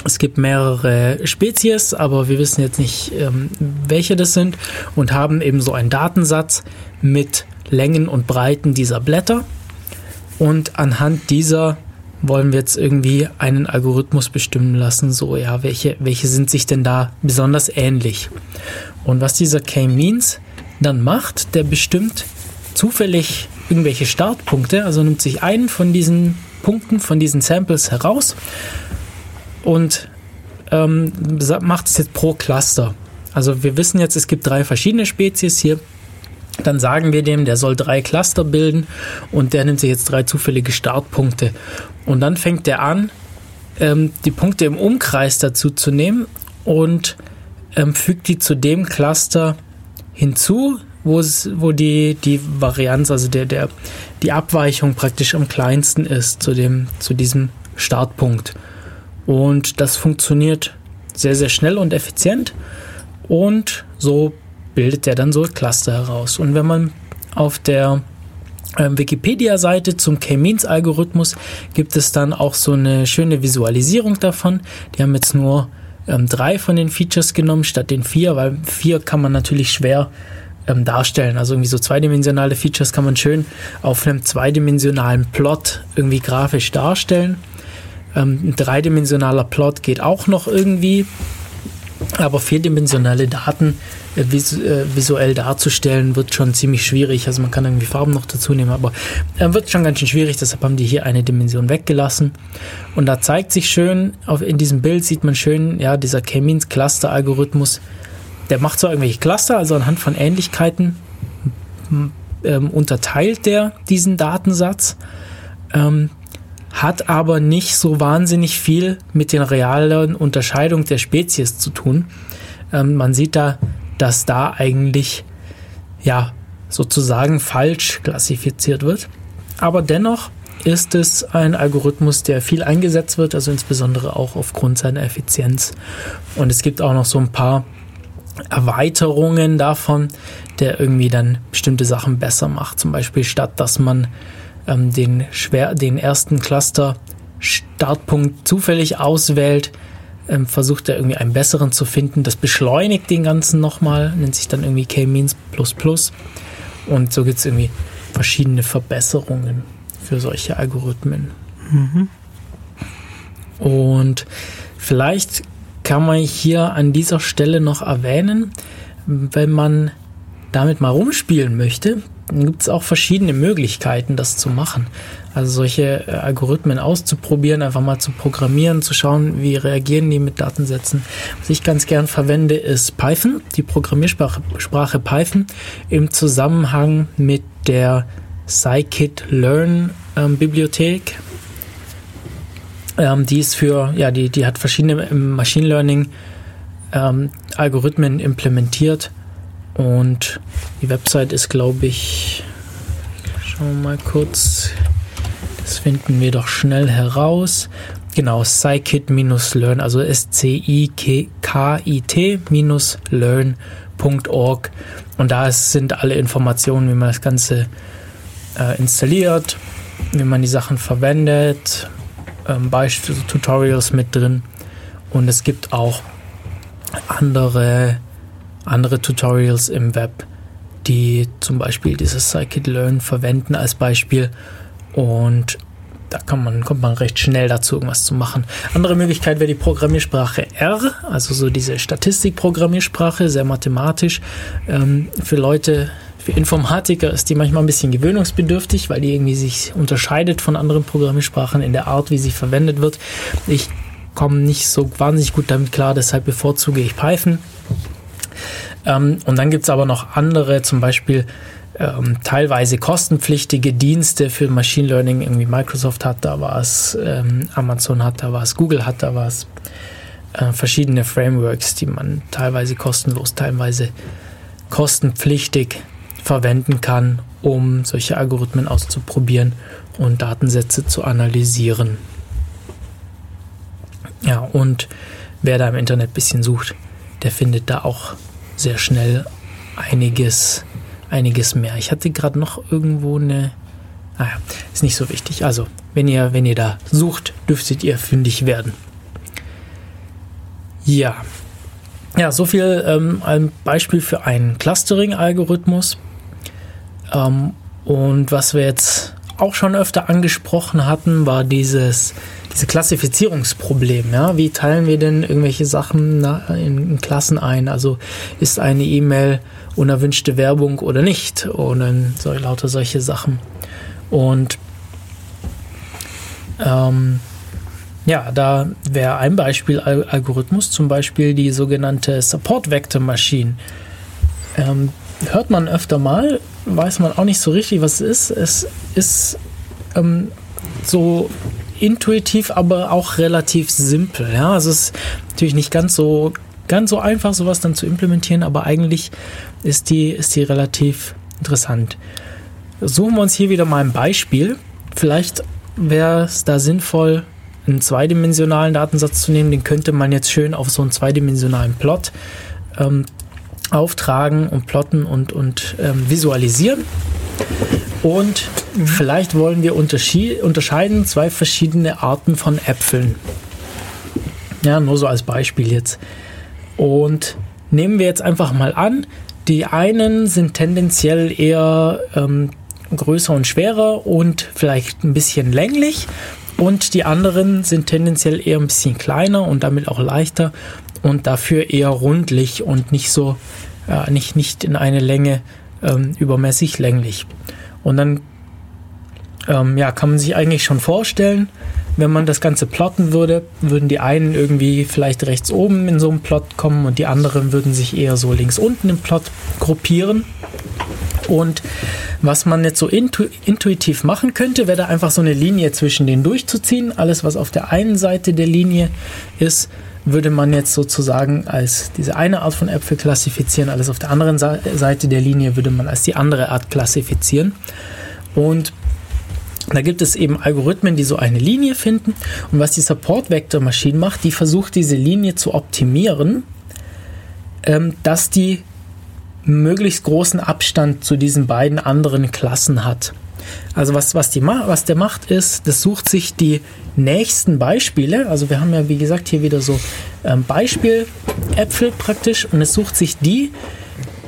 es gibt mehrere Spezies, aber wir wissen jetzt nicht, ähm, welche das sind und haben eben so einen Datensatz mit Längen und Breiten dieser Blätter. Und anhand dieser wollen wir jetzt irgendwie einen Algorithmus bestimmen lassen, so ja, welche, welche sind sich denn da besonders ähnlich. Und was dieser K-Means dann macht, der bestimmt zufällig irgendwelche Startpunkte, also nimmt sich einen von diesen Punkten, von diesen Samples heraus und ähm, macht es jetzt pro Cluster. Also wir wissen jetzt, es gibt drei verschiedene Spezies hier. Dann sagen wir dem, der soll drei Cluster bilden und der nimmt sich jetzt drei zufällige Startpunkte. Und dann fängt er an, ähm, die Punkte im Umkreis dazu zu nehmen und ähm, fügt die zu dem Cluster hinzu, wo die, die Varianz, also der, der, die Abweichung praktisch am kleinsten ist zu, dem, zu diesem Startpunkt. Und das funktioniert sehr, sehr schnell und effizient. Und so bildet der dann so Cluster heraus. Und wenn man auf der ähm, Wikipedia-Seite zum K-Means-Algorithmus gibt es dann auch so eine schöne Visualisierung davon. Die haben jetzt nur ähm, drei von den Features genommen statt den vier, weil vier kann man natürlich schwer ähm, darstellen. Also irgendwie so zweidimensionale Features kann man schön auf einem zweidimensionalen Plot irgendwie grafisch darstellen. Ähm, ein dreidimensionaler Plot geht auch noch irgendwie. Aber vierdimensionale Daten äh, vis äh, visuell darzustellen, wird schon ziemlich schwierig. Also man kann irgendwie Farben noch dazu nehmen, aber äh, wird schon ganz schön schwierig. Deshalb haben die hier eine Dimension weggelassen. Und da zeigt sich schön, auf, in diesem Bild sieht man schön, ja, dieser K-Means-Cluster-Algorithmus, der macht so irgendwelche Cluster, also anhand von Ähnlichkeiten ähm, unterteilt der diesen Datensatz. Ähm, hat aber nicht so wahnsinnig viel mit den realen Unterscheidungen der Spezies zu tun. Ähm, man sieht da, dass da eigentlich ja sozusagen falsch klassifiziert wird. Aber dennoch ist es ein Algorithmus, der viel eingesetzt wird, also insbesondere auch aufgrund seiner Effizienz. Und es gibt auch noch so ein paar Erweiterungen davon, der irgendwie dann bestimmte Sachen besser macht. Zum Beispiel statt, dass man ähm, den, schwer, den ersten Cluster Startpunkt zufällig auswählt, ähm, versucht er irgendwie einen besseren zu finden. Das beschleunigt den Ganzen nochmal, nennt sich dann irgendwie K-Means plus plus. Und so gibt es irgendwie verschiedene Verbesserungen für solche Algorithmen. Und vielleicht kann man hier an dieser Stelle noch erwähnen, wenn man damit mal rumspielen möchte, gibt es auch verschiedene Möglichkeiten, das zu machen. Also solche äh, Algorithmen auszuprobieren, einfach mal zu programmieren, zu schauen, wie reagieren die mit Datensätzen. Was ich ganz gern verwende, ist Python, die Programmiersprache Sprache Python im Zusammenhang mit der Scikit-Learn ähm, die ist für, ja, die, die hat verschiedene ähm, Machine Learning ähm, Algorithmen implementiert und die Website ist, glaube ich, schauen wir mal kurz, das finden wir doch schnell heraus. Genau, scikit-learn, also S-C-I-K-I-T-learn.org. Und da sind alle Informationen, wie man das Ganze äh, installiert, wie man die Sachen verwendet, ähm, Beispiele, Tutorials mit drin. Und es gibt auch andere, andere Tutorials im Web, die zum Beispiel dieses Scikit-Learn verwenden als Beispiel. Und da kann man, kommt man recht schnell dazu, irgendwas zu machen. Andere Möglichkeit wäre die Programmiersprache R, also so diese Statistik-Programmiersprache, sehr mathematisch. Ähm, für Leute, für Informatiker ist die manchmal ein bisschen gewöhnungsbedürftig, weil die irgendwie sich unterscheidet von anderen Programmiersprachen in der Art, wie sie verwendet wird. Ich komme nicht so wahnsinnig gut damit klar, deshalb bevorzuge ich Python. Ähm, und dann gibt es aber noch andere, zum Beispiel ähm, teilweise kostenpflichtige Dienste für Machine Learning. Irgendwie Microsoft hat da was, ähm, Amazon hat da was, Google hat da was. Äh, verschiedene Frameworks, die man teilweise kostenlos, teilweise kostenpflichtig verwenden kann, um solche Algorithmen auszuprobieren und Datensätze zu analysieren. Ja, und wer da im Internet ein bisschen sucht, der findet da auch sehr schnell einiges, einiges mehr. Ich hatte gerade noch irgendwo eine. Naja, ist nicht so wichtig. Also, wenn ihr, wenn ihr da sucht, dürftet ihr fündig werden. Ja. Ja, so viel ähm, ein Beispiel für einen Clustering-Algorithmus. Ähm, und was wir jetzt auch schon öfter angesprochen hatten, war dieses diese Klassifizierungsproblem. Ja? Wie teilen wir denn irgendwelche Sachen in, in Klassen ein? Also ist eine E-Mail unerwünschte Werbung oder nicht? Oder so, lauter solche Sachen. Und ähm, ja, da wäre ein Beispiel Al Algorithmus, zum Beispiel die sogenannte Support Vector Machine. Ähm, hört man öfter mal, weiß man auch nicht so richtig, was es ist. Es ist ähm, so intuitiv, aber auch relativ simpel. Ja, also es ist natürlich nicht ganz so ganz so einfach, sowas dann zu implementieren, aber eigentlich ist die ist die relativ interessant. Suchen wir uns hier wieder mal ein Beispiel. Vielleicht wäre es da sinnvoll, einen zweidimensionalen Datensatz zu nehmen. Den könnte man jetzt schön auf so einen zweidimensionalen Plot ähm, auftragen und plotten und, und ähm, visualisieren. Und vielleicht wollen wir unterscheiden zwei verschiedene Arten von Äpfeln. Ja, nur so als Beispiel jetzt. Und nehmen wir jetzt einfach mal an, die einen sind tendenziell eher ähm, größer und schwerer und vielleicht ein bisschen länglich Und die anderen sind tendenziell eher ein bisschen kleiner und damit auch leichter und dafür eher rundlich und nicht so, äh, nicht, nicht in eine Länge ähm, übermäßig länglich. Und dann ähm, ja, kann man sich eigentlich schon vorstellen, wenn man das Ganze plotten würde, würden die einen irgendwie vielleicht rechts oben in so einem Plot kommen und die anderen würden sich eher so links unten im Plot gruppieren. Und was man jetzt so intu intuitiv machen könnte, wäre da einfach so eine Linie zwischen denen durchzuziehen. Alles, was auf der einen Seite der Linie ist, würde man jetzt sozusagen als diese eine Art von Äpfel klassifizieren. Alles auf der anderen Seite der Linie würde man als die andere Art klassifizieren. Und da gibt es eben Algorithmen, die so eine Linie finden. Und was die Support Vector Machine macht, die versucht diese Linie zu optimieren, ähm, dass die möglichst großen Abstand zu diesen beiden anderen Klassen hat. Also was, was, die, was der macht ist, das sucht sich die nächsten Beispiele. Also wir haben ja wie gesagt hier wieder so ähm, Beispieläpfel praktisch und es sucht sich die,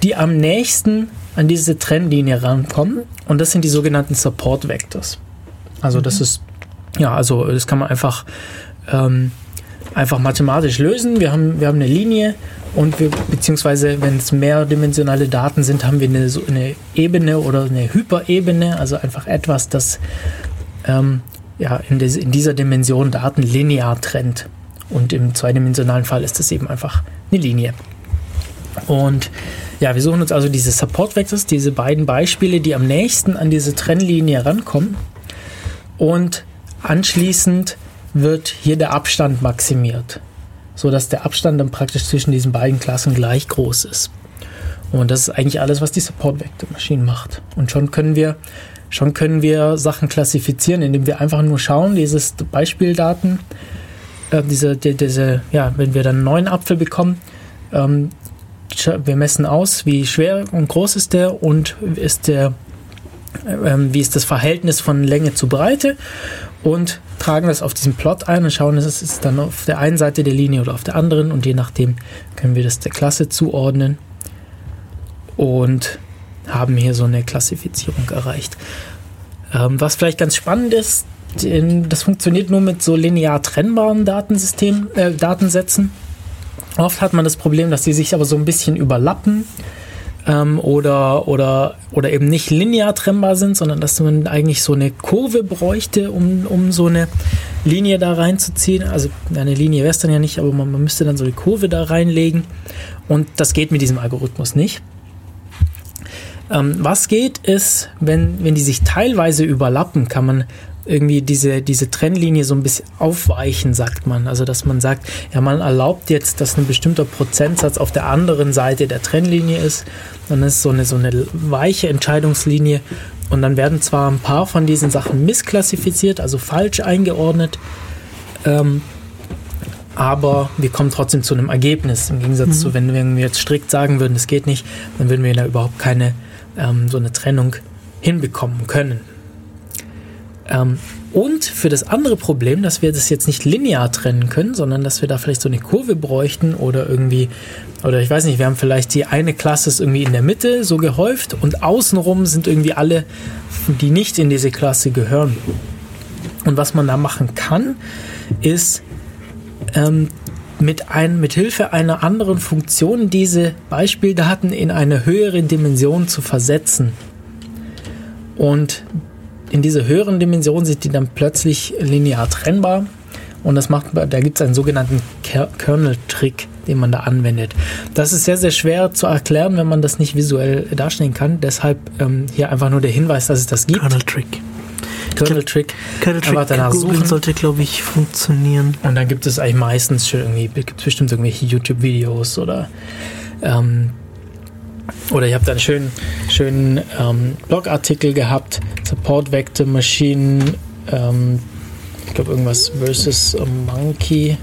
die am nächsten an diese Trennlinie rankommen. Und das sind die sogenannten Support Vectors. Also das ist, ja, also das kann man einfach, ähm, einfach mathematisch lösen. Wir haben, wir haben eine Linie und wir, beziehungsweise wenn es mehrdimensionale Daten sind, haben wir eine, so eine Ebene oder eine Hyperebene, also einfach etwas, das ähm, ja, in, des, in dieser Dimension Daten linear trennt. Und im zweidimensionalen Fall ist das eben einfach eine Linie. Und ja, wir suchen uns also diese Support Vectors, diese beiden Beispiele, die am nächsten an diese Trennlinie rankommen. Und anschließend wird hier der Abstand maximiert, sodass der Abstand dann praktisch zwischen diesen beiden Klassen gleich groß ist. Und das ist eigentlich alles, was die Support Vector Machine macht. Und schon können wir schon können wir Sachen klassifizieren, indem wir einfach nur schauen, dieses Beispieldaten, äh, diese, die, diese, ja, wenn wir dann einen neuen Apfel bekommen, ähm, wir messen aus, wie schwer und groß ist der und ist der, ähm, wie ist das Verhältnis von Länge zu Breite und tragen das auf diesen Plot ein und schauen, ist es dann auf der einen Seite der Linie oder auf der anderen und je nachdem können wir das der Klasse zuordnen und haben hier so eine Klassifizierung erreicht. Ähm, was vielleicht ganz spannend ist, das funktioniert nur mit so linear trennbaren Datensystemen, äh, Datensätzen. Oft hat man das Problem, dass die sich aber so ein bisschen überlappen ähm, oder, oder, oder eben nicht linear trennbar sind, sondern dass man eigentlich so eine Kurve bräuchte, um, um so eine Linie da reinzuziehen. Also eine Linie wäre es dann ja nicht, aber man, man müsste dann so eine Kurve da reinlegen. Und das geht mit diesem Algorithmus nicht. Ähm, was geht, ist, wenn, wenn die sich teilweise überlappen, kann man irgendwie diese, diese Trennlinie so ein bisschen aufweichen, sagt man. Also, dass man sagt, ja, man erlaubt jetzt, dass ein bestimmter Prozentsatz auf der anderen Seite der Trennlinie ist. Dann ist so eine, so eine weiche Entscheidungslinie. Und dann werden zwar ein paar von diesen Sachen missklassifiziert, also falsch eingeordnet, ähm, aber wir kommen trotzdem zu einem Ergebnis. Im Gegensatz zu, wenn wir jetzt strikt sagen würden, es geht nicht, dann würden wir da überhaupt keine ähm, so eine Trennung hinbekommen können. Ähm, und für das andere Problem, dass wir das jetzt nicht linear trennen können, sondern dass wir da vielleicht so eine Kurve bräuchten oder irgendwie, oder ich weiß nicht, wir haben vielleicht die eine Klasse ist irgendwie in der Mitte so gehäuft und außenrum sind irgendwie alle, die nicht in diese Klasse gehören. Und was man da machen kann, ist ähm, mit, ein, mit Hilfe einer anderen Funktion diese Beispieldaten in eine höhere Dimension zu versetzen. Und in dieser höheren Dimension sind die dann plötzlich linear trennbar. Und das macht, da gibt es einen sogenannten Ker- Kernel-Trick, den man da anwendet. Das ist sehr, sehr schwer zu erklären, wenn man das nicht visuell darstellen kann. Deshalb ähm, hier einfach nur der Hinweis, dass es das gibt. Kernel Trick. Kernel-Trick. Kernel Einfach Trick danach googeln suchen. sollte, glaube ich, funktionieren. Und dann gibt es eigentlich meistens schon irgendwie, gibt bestimmt irgendwelche YouTube-Videos oder ähm, oder ihr habt einen schönen, schönen ähm, Blogartikel gehabt, Support Vector Machine, ähm, ich glaube irgendwas versus a Monkey.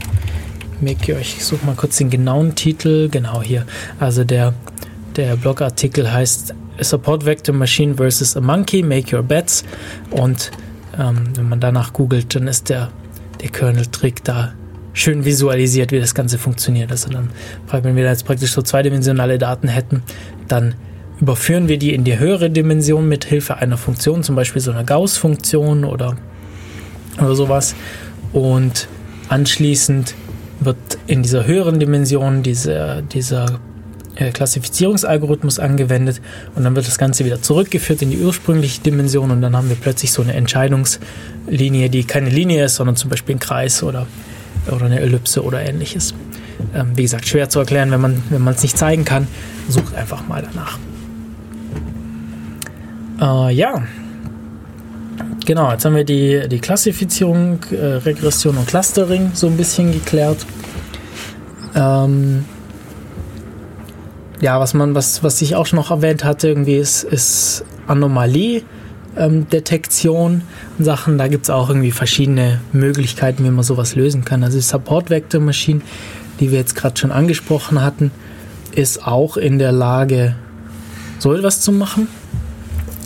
Make ich suche mal kurz den genauen Titel, genau hier. Also der, der Blogartikel heißt Support Vector Machine versus a Monkey, Make Your Bets. Und ähm, wenn man danach googelt, dann ist der, der Kernel-Trick da schön visualisiert, wie das Ganze funktioniert. Also dann, wenn wir da jetzt praktisch so zweidimensionale Daten hätten, dann überführen wir die in die höhere Dimension mit Hilfe einer Funktion, zum Beispiel so einer Gauss-Funktion oder, oder sowas. Und anschließend wird in dieser höheren Dimension dieser, dieser äh, Klassifizierungsalgorithmus angewendet und dann wird das Ganze wieder zurückgeführt in die ursprüngliche Dimension und dann haben wir plötzlich so eine Entscheidungslinie, die keine Linie ist, sondern zum Beispiel ein Kreis oder, oder eine Ellipse oder ähnliches. Ähm, wie gesagt, schwer zu erklären, wenn man wenn es nicht zeigen kann. Sucht einfach mal danach. Äh, ja, genau, jetzt haben wir die, die Klassifizierung, äh, Regression und Clustering so ein bisschen geklärt. Ähm, ja, was man, was, was ich auch schon noch erwähnt hatte, irgendwie ist, ist Anomalie. Ähm, und Sachen, da gibt es auch irgendwie verschiedene Möglichkeiten, wie man sowas lösen kann. Also Support Vector Machine, die wir jetzt gerade schon angesprochen hatten, ist auch in der Lage, so etwas zu machen.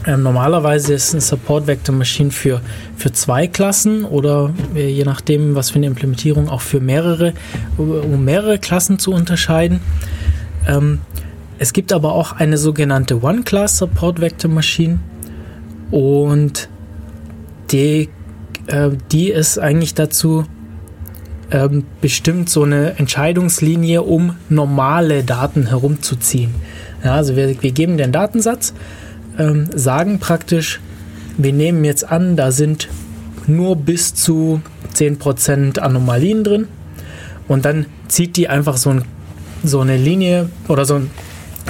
Ähm, normalerweise ist ein Support Vector Machine für, für zwei Klassen oder äh, je nachdem, was für eine Implementierung, auch für mehrere, um mehrere Klassen zu unterscheiden. Ähm, es gibt aber auch eine sogenannte One-Class Support Vector Machine und die, äh, die ist eigentlich dazu ähm, bestimmt, so eine Entscheidungslinie um normale Daten herumzuziehen. Ja, also wir, wir geben den Datensatz, ähm, sagen praktisch, wir nehmen jetzt an, da sind nur bis zu 10% Anomalien drin und dann zieht die einfach so, ein, so eine Linie oder so ein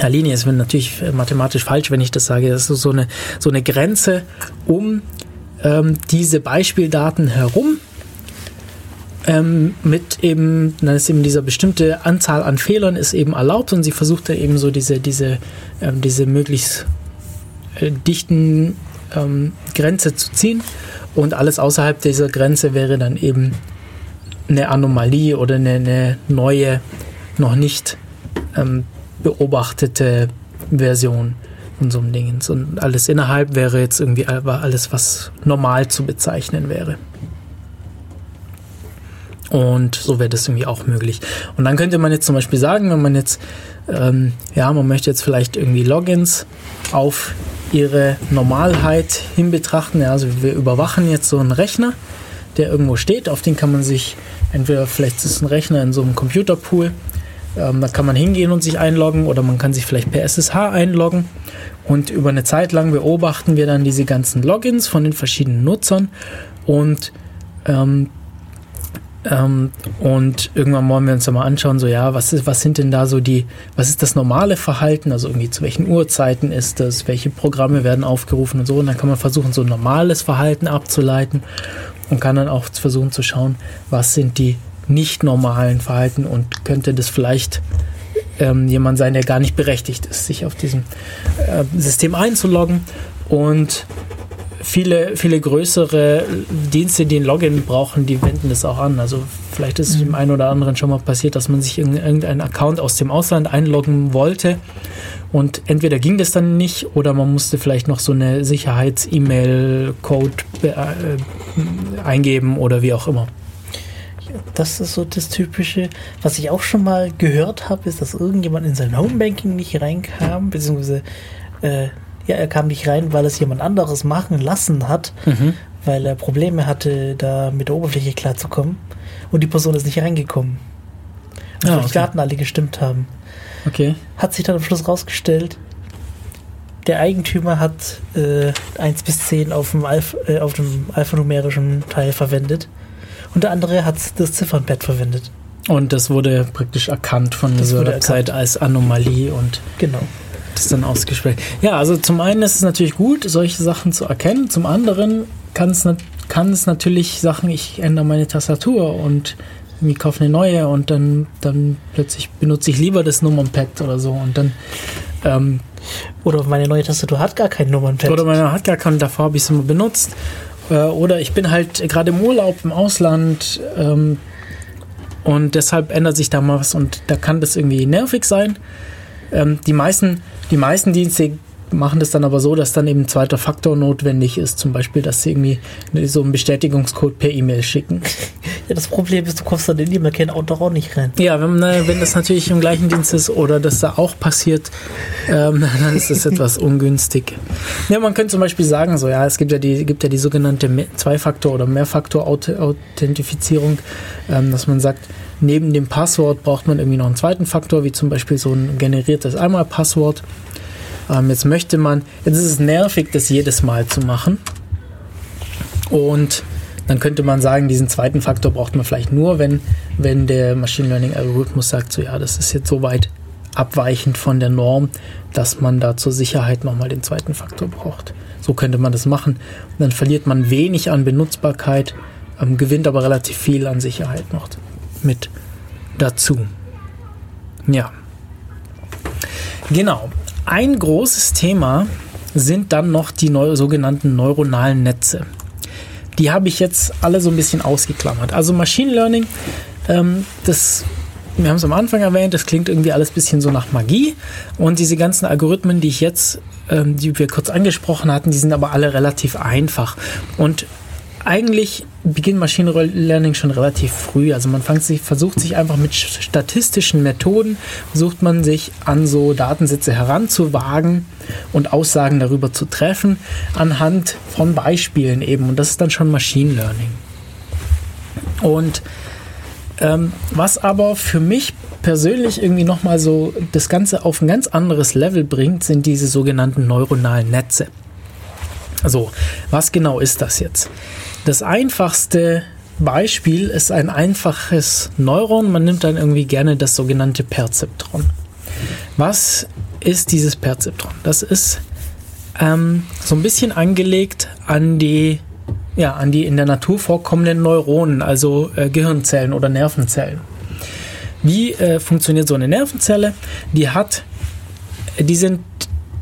ja, Linie ist natürlich mathematisch falsch, wenn ich das sage. Das ist so eine, so eine Grenze um ähm, diese Beispieldaten herum. Ähm, mit eben, dann ist eben diese bestimmte Anzahl an Fehlern ist eben erlaubt und sie versucht da eben so diese, diese, ähm, diese möglichst äh, dichten ähm, Grenze zu ziehen und alles außerhalb dieser Grenze wäre dann eben eine Anomalie oder eine, eine neue, noch nicht ähm, beobachtete Version von so einem Ding. Und alles innerhalb wäre jetzt irgendwie alles, was normal zu bezeichnen wäre. Und so wäre das irgendwie auch möglich. Und dann könnte man jetzt zum Beispiel sagen, wenn man jetzt, ähm, ja, man möchte jetzt vielleicht irgendwie Logins auf ihre Normalheit hin betrachten. Ja, also wir überwachen jetzt so einen Rechner, der irgendwo steht, auf den kann man sich, entweder vielleicht ist ein Rechner in so einem Computerpool, ähm, da kann man hingehen und sich einloggen oder man kann sich vielleicht per SSH einloggen. Und über eine Zeit lang beobachten wir dann diese ganzen Logins von den verschiedenen Nutzern und ähm, ähm, und irgendwann wollen wir uns dann mal anschauen, so ja, was ist, was sind denn da so die, was ist das normale Verhalten, also irgendwie zu welchen Uhrzeiten ist das, welche Programme werden aufgerufen und so. Und dann kann man versuchen, so ein normales Verhalten abzuleiten und kann dann auch versuchen zu schauen, was sind die nicht normalen Verhalten und könnte das vielleicht ähm, jemand sein, der gar nicht berechtigt ist, sich auf diesem äh, System einzuloggen. Und viele, viele größere Dienste, die ein Login brauchen, die wenden das auch an. Also vielleicht ist es dem einen oder anderen schon mal passiert, dass man sich in irgendeinen Account aus dem Ausland einloggen wollte. Und entweder ging das dann nicht oder man musste vielleicht noch so eine Sicherheits-E-Mail-Code äh, eingeben oder wie auch immer. Das ist so das Typische. Was ich auch schon mal gehört habe, ist, dass irgendjemand in sein Homebanking nicht reinkam, beziehungsweise äh, er kam nicht rein, weil es jemand anderes machen lassen hat, Mhm. weil er Probleme hatte, da mit der Oberfläche klarzukommen. Und die Person ist nicht reingekommen. Obwohl Ah, die okay. Daten alle gestimmt haben. Okay. Hat sich dann am Schluss rausgestellt, der Eigentümer hat äh, 1 bis 10 auf dem, Alph äh, auf dem alphanumerischen Teil verwendet. Und der andere hat das Ziffernbett verwendet. Und das wurde praktisch erkannt von Das dieser Website als Anomalie und Genau. Das dann ausgesperrt. Ja, also zum einen ist es natürlich gut, solche Sachen zu erkennen. Zum anderen kann es, nat- kann es natürlich Sachen, ich ändere meine Tastatur und irgendwie kaufe eine neue und dann, dann plötzlich benutze ich lieber das Nummernpad oder so und dann ähm, Oder meine neue Tastatur hat gar kein Nummernpad. oder man hat gar keinen, davor habe ich es immer benutzt. Äh, Oder ich bin halt gerade im Urlaub im Ausland ähm, und deshalb ändert sich da mal was und da kann das irgendwie nervig sein. Ähm, die, meisten, die meisten Dienste machen das dann aber so, dass dann eben ein zweiter Faktor notwendig ist. Zum Beispiel, dass sie irgendwie so einen Bestätigungscode per E-Mail schicken. <laughs> Ja, das Problem ist, du kommst dann in die McCann-Auto auch nicht rein. Ja, wenn, äh, wenn das natürlich im gleichen Dienst ist oder das da auch passiert, ähm, <laughs> dann ist das etwas ungünstig. Ja, man könnte zum Beispiel sagen, so ja, es gibt ja die, gibt ja die sogenannte Zwei-Faktor- oder Mehrfaktor-Authentifizierung, ähm, dass man sagt, neben dem Passwort braucht man irgendwie noch einen zweiten Faktor, wie zum Beispiel so ein generiertes Einmal-Passwort. Ähm, jetzt möchte man, jetzt ist es nervig, das jedes Mal zu machen. Und dann könnte man sagen, diesen zweiten Faktor braucht man vielleicht nur, wenn, wenn der Machine Learning Algorithmus sagt, so ja, das ist jetzt so weit abweichend von der Norm, dass man da zur Sicherheit nochmal den zweiten Faktor braucht. So könnte man das machen. Und dann verliert man wenig an Benutzbarkeit, ähm, gewinnt aber relativ viel an Sicherheit noch mit dazu. Ja. Genau. Ein großes Thema sind dann noch die neu, sogenannten neuronalen Netze. Die habe ich jetzt alle so ein bisschen ausgeklammert. Also Machine Learning, ähm, das, wir haben es am Anfang erwähnt, das klingt irgendwie alles ein bisschen so nach Magie. Und diese ganzen Algorithmen, die ich jetzt, ähm, die wir kurz angesprochen hatten, die sind aber alle relativ einfach. Und eigentlich beginnt Machine Learning schon relativ früh. Also man sich, versucht sich einfach mit statistischen Methoden, versucht man sich an so Datensätze heranzuwagen und Aussagen darüber zu treffen, anhand von Beispielen eben. Und das ist dann schon Machine Learning. Und ähm, was aber für mich persönlich irgendwie nochmal so das Ganze auf ein ganz anderes Level bringt, sind diese sogenannten neuronalen Netze. Also, was genau ist das jetzt? Das einfachste Beispiel ist ein einfaches Neuron. Man nimmt dann irgendwie gerne das sogenannte Perzeptron. Was ist dieses Perzeptron? Das ist ähm, so ein bisschen angelegt an die, ja, an die in der Natur vorkommenden Neuronen, also äh, Gehirnzellen oder Nervenzellen. Wie äh, funktioniert so eine Nervenzelle? Die hat, die sind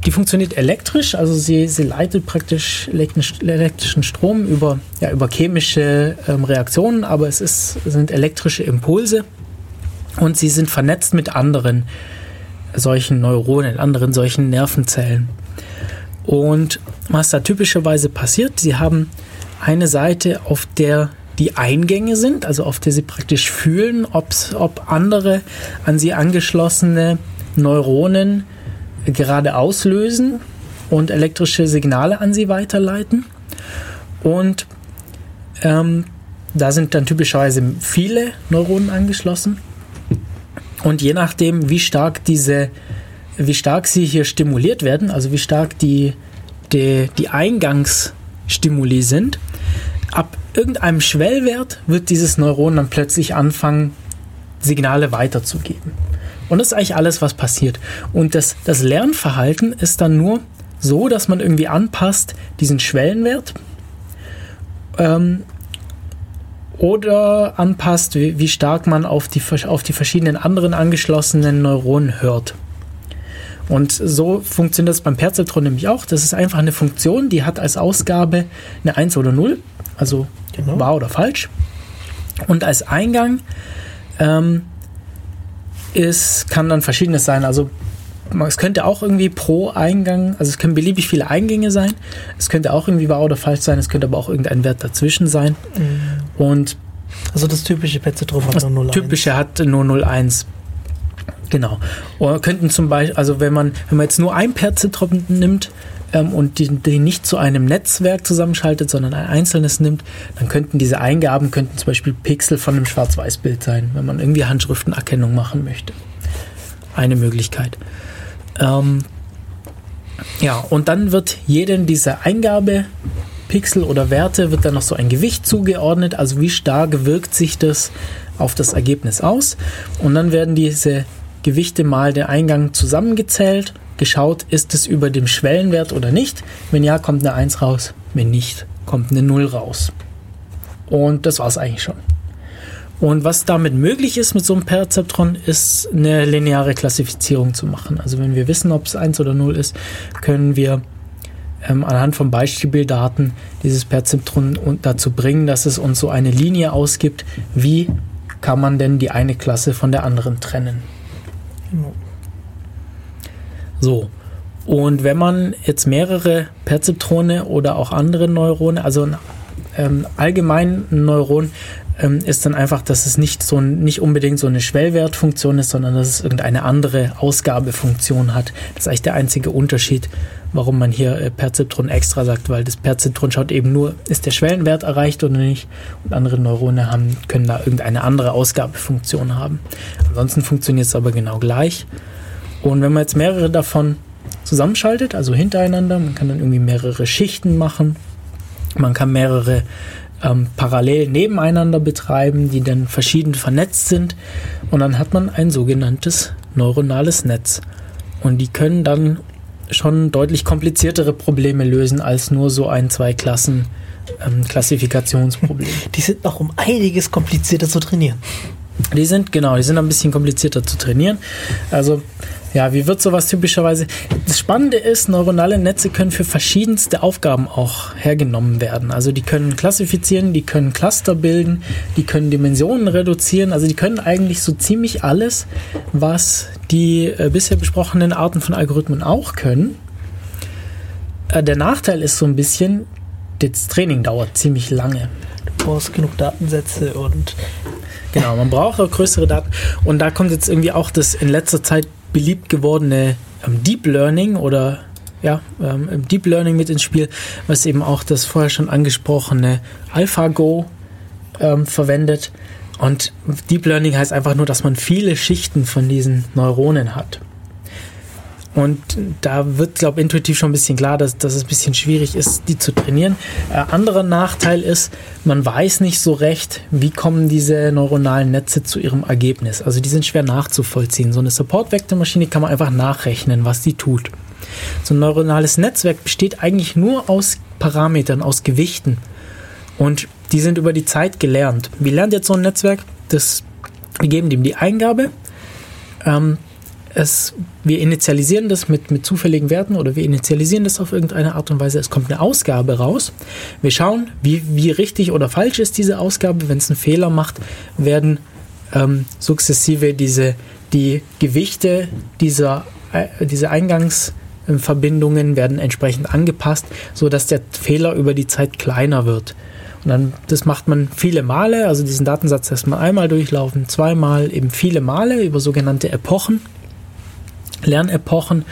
die funktioniert elektrisch, also sie, sie leitet praktisch elektrischen Strom über, ja, über chemische ähm, Reaktionen, aber es, ist, sind elektrische Impulse und sie sind vernetzt mit anderen solchen Neuronen, anderen solchen Nervenzellen. Und was da typischerweise passiert, sie haben eine Seite, auf der die Eingänge sind, also auf der sie praktisch fühlen, ob andere an sie angeschlossene Neuronen gerade auslösen und elektrische Signale an sie weiterleiten. Und ähm, da sind dann typischerweise viele Neuronen angeschlossen. Und je nachdem, wie stark diese, wie stark sie hier stimuliert werden, also wie stark die, die, die Eingangsstimuli sind, ab irgendeinem Schwellwert wird dieses Neuron dann plötzlich anfangen, Signale weiterzugeben. Und das ist eigentlich alles, was passiert. Und das, das Lernverhalten ist dann nur so, dass man irgendwie anpasst diesen Schwellenwert ähm, oder anpasst, wie, wie stark man auf die, auf die verschiedenen anderen angeschlossenen Neuronen hört. Und so funktioniert das beim Perzeptron nämlich auch. Das ist einfach eine Funktion, die hat als Ausgabe eine 1 oder 0, also Genau. wahr oder falsch. Und als Eingang ähm, ist, kann dann verschiedenes sein. Also es könnte auch irgendwie pro Eingang, also es können beliebig viele Eingänge sein. Es könnte auch irgendwie wahr oder falsch sein. Es könnte aber auch irgendein Wert dazwischen sein. Und Also das typische Petzetron hat nur 0 typische hat nur 0,1. Genau. Oder könnten zum Beispiel, also wenn man, wenn man jetzt nur ein Perzeptron nimmt ähm, und die, die nicht zu einem Netzwerk zusammenschaltet, sondern ein einzelnes nimmt, dann könnten diese Eingaben könnten zum Beispiel Pixel von einem Schwarz-Weiß-Bild sein, wenn man irgendwie Handschriftenerkennung machen möchte. Eine Möglichkeit. Ähm, ja, und dann wird jedem dieser Eingabepixel oder Werte wird dann noch so ein Gewicht zugeordnet, also wie stark wirkt sich das auf das Ergebnis aus. Und dann werden diese Gewichte mal der Eingang zusammengezählt, geschaut, ist es über dem Schwellenwert oder nicht. Wenn ja, kommt eine 1 raus. Wenn nicht, kommt eine 0 raus. Und das war es eigentlich schon. Und was damit möglich ist mit so einem Perzeptron, ist eine lineare Klassifizierung zu machen. Also wenn wir wissen, ob es 1 oder 0 ist, können wir ähm, anhand von Beispieldaten dieses Perzeptron dazu bringen, dass es uns so eine Linie ausgibt, wie kann man denn die eine Klasse von der anderen trennen. Genau. So. Und wenn man jetzt mehrere Perzeptrone oder auch andere Neurone, also ein ähm, allgemein ein Neuron, ähm, ist dann einfach, dass es nicht so nicht unbedingt so eine Schwellwertfunktion ist, sondern dass es irgendeine andere Ausgabefunktion hat. Das ist eigentlich der einzige Unterschied, warum man hier äh, Perzeptron extra sagt, weil das Perzeptron schaut eben nur, ist der Schwellenwert erreicht oder nicht. Und andere Neurone haben, können da irgendeine andere Ausgabefunktion haben. Ansonsten funktioniert es aber genau gleich. Und wenn man jetzt mehrere davon zusammenschaltet, also hintereinander, man kann dann irgendwie mehrere Schichten machen, man kann mehrere ähm, parallel nebeneinander betreiben, die dann verschieden vernetzt sind und dann hat man ein sogenanntes neuronales Netz. Und die können dann schon deutlich kompliziertere Probleme lösen als nur so ein, zwei Klassen ähm. <laughs> Die sind noch um einiges komplizierter zu trainieren. Die sind, genau, die sind ein bisschen komplizierter zu trainieren. Also, ja, wie wird sowas typischerweise? Das Spannende ist, neuronale Netze können für verschiedenste Aufgaben auch hergenommen werden. Also, die können klassifizieren, die können Cluster bilden, die können Dimensionen reduzieren. Also, die können eigentlich so ziemlich alles, was die äh, bisher besprochenen Arten von Algorithmen auch können. Äh, der Nachteil ist so ein bisschen, das Training dauert ziemlich lange. Du brauchst genug Datensätze und Genau, man braucht auch größere Daten. Und da kommt jetzt irgendwie auch das in letzter Zeit beliebt gewordene ähm, Deep Learning oder ja, ähm, Deep Learning mit ins Spiel, was eben auch das vorher schon angesprochene AlphaGo ähm, verwendet. Und Deep Learning heißt einfach nur, dass man viele Schichten von diesen Neuronen hat. Und da wird, glaube ich, intuitiv schon ein bisschen klar, dass, dass es ein bisschen schwierig ist, die zu trainieren. Äh, anderer Nachteil ist, man weiß nicht so recht, wie kommen diese neuronalen Netze zu ihrem Ergebnis. Also die sind schwer nachzuvollziehen. So eine Support-Vektormaschine kann man einfach nachrechnen, was die tut. So ein neuronales Netzwerk besteht eigentlich nur aus Parametern, aus Gewichten. Und die sind über die Zeit gelernt. Wie lernt jetzt so ein Netzwerk? Das, wir geben dem die Eingabe. Ähm, es, wir initialisieren das mit, mit zufälligen Werten oder wir initialisieren das auf irgendeine Art und Weise. Es kommt eine Ausgabe raus. Wir schauen, wie, wie richtig oder falsch ist diese Ausgabe. Wenn es einen Fehler macht, werden ähm, sukzessive diese, die Gewichte dieser, äh, dieser Eingangsverbindungen werden entsprechend angepasst, sodass der Fehler über die Zeit kleiner wird. Und dann, das macht man viele Male, also diesen Datensatz erstmal einmal durchlaufen, zweimal, eben viele Male über sogenannte Epochen. Lernepochen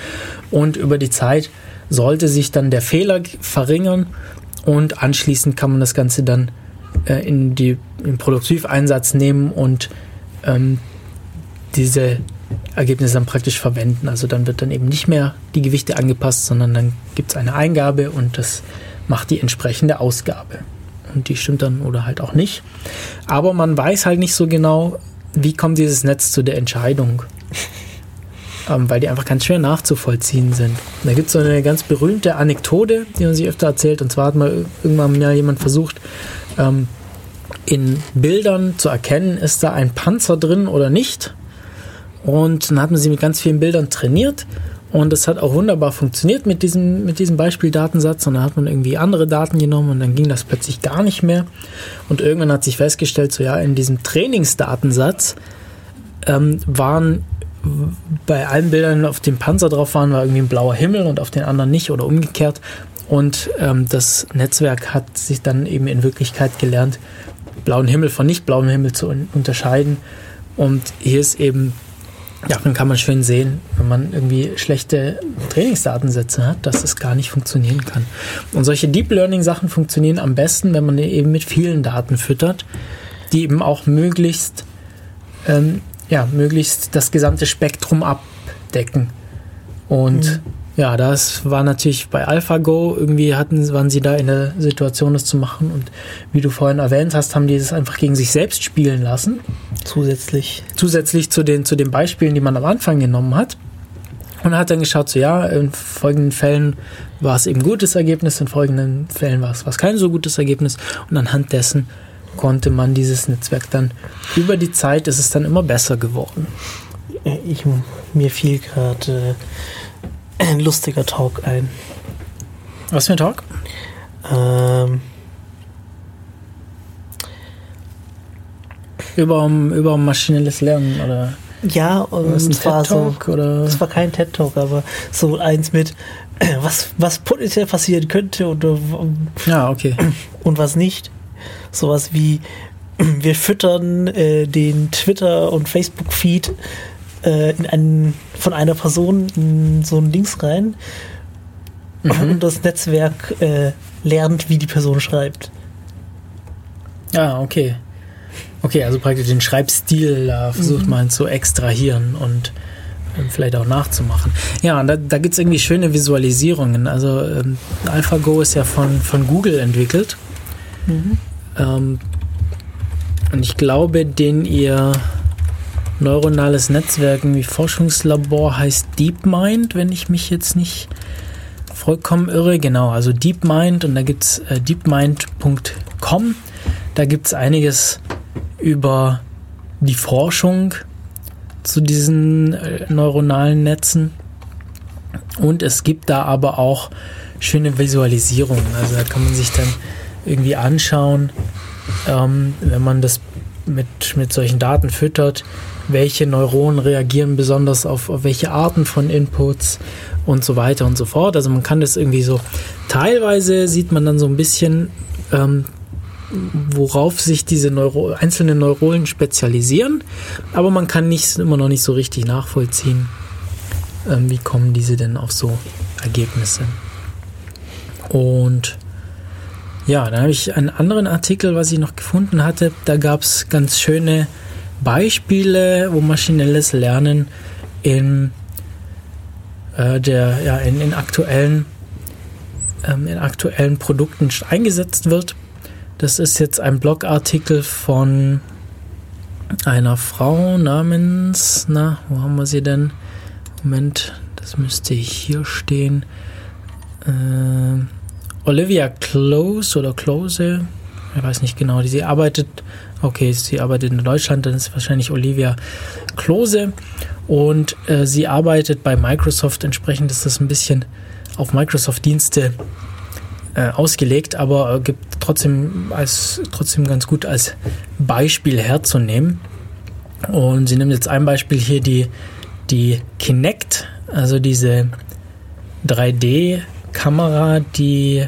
und über die Zeit sollte sich dann der Fehler verringern und anschließend kann man das Ganze dann äh, in die, in Produktiveinsatz nehmen und ähm, diese Ergebnisse dann praktisch verwenden. Also dann wird dann eben nicht mehr die Gewichte angepasst, sondern dann gibt es eine Eingabe und das macht die entsprechende Ausgabe. Und die stimmt dann oder halt auch nicht. Aber man weiß halt nicht so genau, wie kommt dieses Netz zu der Entscheidung ähm, weil die einfach ganz schwer nachzuvollziehen sind. Da gibt es so eine ganz berühmte Anekdote, die man sich öfter erzählt. Und zwar hat mal irgendwann mal jemand versucht, ähm, in Bildern zu erkennen, ist da ein Panzer drin oder nicht. Und dann hat man sie mit ganz vielen Bildern trainiert. Und das hat auch wunderbar funktioniert mit diesem, mit diesem Beispieldatensatz. Und dann hat man irgendwie andere Daten genommen und dann ging das plötzlich gar nicht mehr. Und irgendwann hat sich festgestellt, so ja, in diesem Trainingsdatensatz ähm, waren bei allen Bildern auf dem Panzer drauf waren, war irgendwie ein blauer Himmel und auf den anderen nicht oder umgekehrt. Und ähm, das Netzwerk hat sich dann eben in Wirklichkeit gelernt, blauen Himmel von nicht blauem Himmel zu un unterscheiden. Und hier ist eben, ja, dann kann man schön sehen, wenn man irgendwie schlechte Trainingsdatensätze hat, dass es gar nicht funktionieren kann. Und solche Deep Learning Sachen funktionieren am besten, wenn man eben mit vielen Daten füttert, die eben auch möglichst ähm, ja, möglichst das gesamte Spektrum abdecken. Und ja, das war natürlich bei AlphaGo, irgendwie hatten, waren sie da in der Situation, das zu machen. Und wie du vorhin erwähnt hast, haben die das einfach gegen sich selbst spielen lassen. zusätzlich Zusätzlich zu den, zu den Beispielen, die man am Anfang genommen hat. Und hat dann geschaut, so ja, in folgenden Fällen war es eben gutes Ergebnis, in folgenden Fällen war es, war es kein so gutes Ergebnis. Und anhand dessen konnte man dieses Netzwerk dann über die Zeit ist es dann immer besser geworden. Äh, Ich, mir fiel gerade äh, ein lustiger Talk ein. Was für ein Talk? Ähm, Über, über maschinelles Lernen oder Ja, und es war so. Oder? Es war kein TED Talk, aber so eins mit, äh, was, was potenziell passieren könnte und, Ja, okay. und was nicht. Sowas wie, <clears throat> wir füttern äh, den Twitter- und Facebook-Feed äh, in einen, von einer Person in so einen Links rein und das Netzwerk äh, lernt, wie die Person schreibt. Ja, okay. Okay, also praktisch den Schreibstil da versucht man zu extrahieren und ähm, vielleicht auch nachzumachen. Ja, und da, da gibt es irgendwie schöne Visualisierungen. Also ähm, AlphaGo ist ja von, von Google entwickelt. Ähm, und ich glaube, den ihr neuronales Netzwerk wie Forschungslabor heißt DeepMind, wenn ich mich jetzt nicht vollkommen irre. Genau, also DeepMind und da gibt es äh, deepmind.com. Da gibt es einiges über die Forschung zu diesen äh, neuronalen Netzen. Und es gibt da aber auch schöne Visualisierungen. Also da kann man sich dann irgendwie anschauen, ähm, wenn man das mit, mit solchen Daten füttert, welche Neuronen reagieren besonders auf, auf welche Arten von Inputs und so weiter und so fort. Also man kann das irgendwie so, teilweise sieht man dann so ein bisschen, ähm, worauf sich diese Neuro einzelnen Neuronen spezialisieren, aber man kann nicht, immer noch nicht so richtig nachvollziehen, ähm, wie kommen diese denn auf so Ergebnisse. Und ja, dann habe ich einen anderen Artikel, was ich noch gefunden hatte. Da gab es ganz schöne Beispiele, wo maschinelles Lernen in äh, der ja in, in aktuellen ähm, in aktuellen Produkten eingesetzt wird. Das ist jetzt ein Blogartikel von einer Frau namens, na, wo haben wir sie denn? Moment, das müsste hier stehen. Äh, Olivia Close oder Close, ich weiß nicht genau, die sie arbeitet, okay, sie arbeitet in Deutschland, dann ist es wahrscheinlich Olivia Klose und äh, sie arbeitet bei Microsoft, entsprechend ist das ein bisschen auf Microsoft-Dienste äh, ausgelegt, aber äh, gibt trotzdem als trotzdem ganz gut als Beispiel herzunehmen. Und sie nimmt jetzt ein Beispiel hier die, die Kinect, also diese 3D-Kamera, die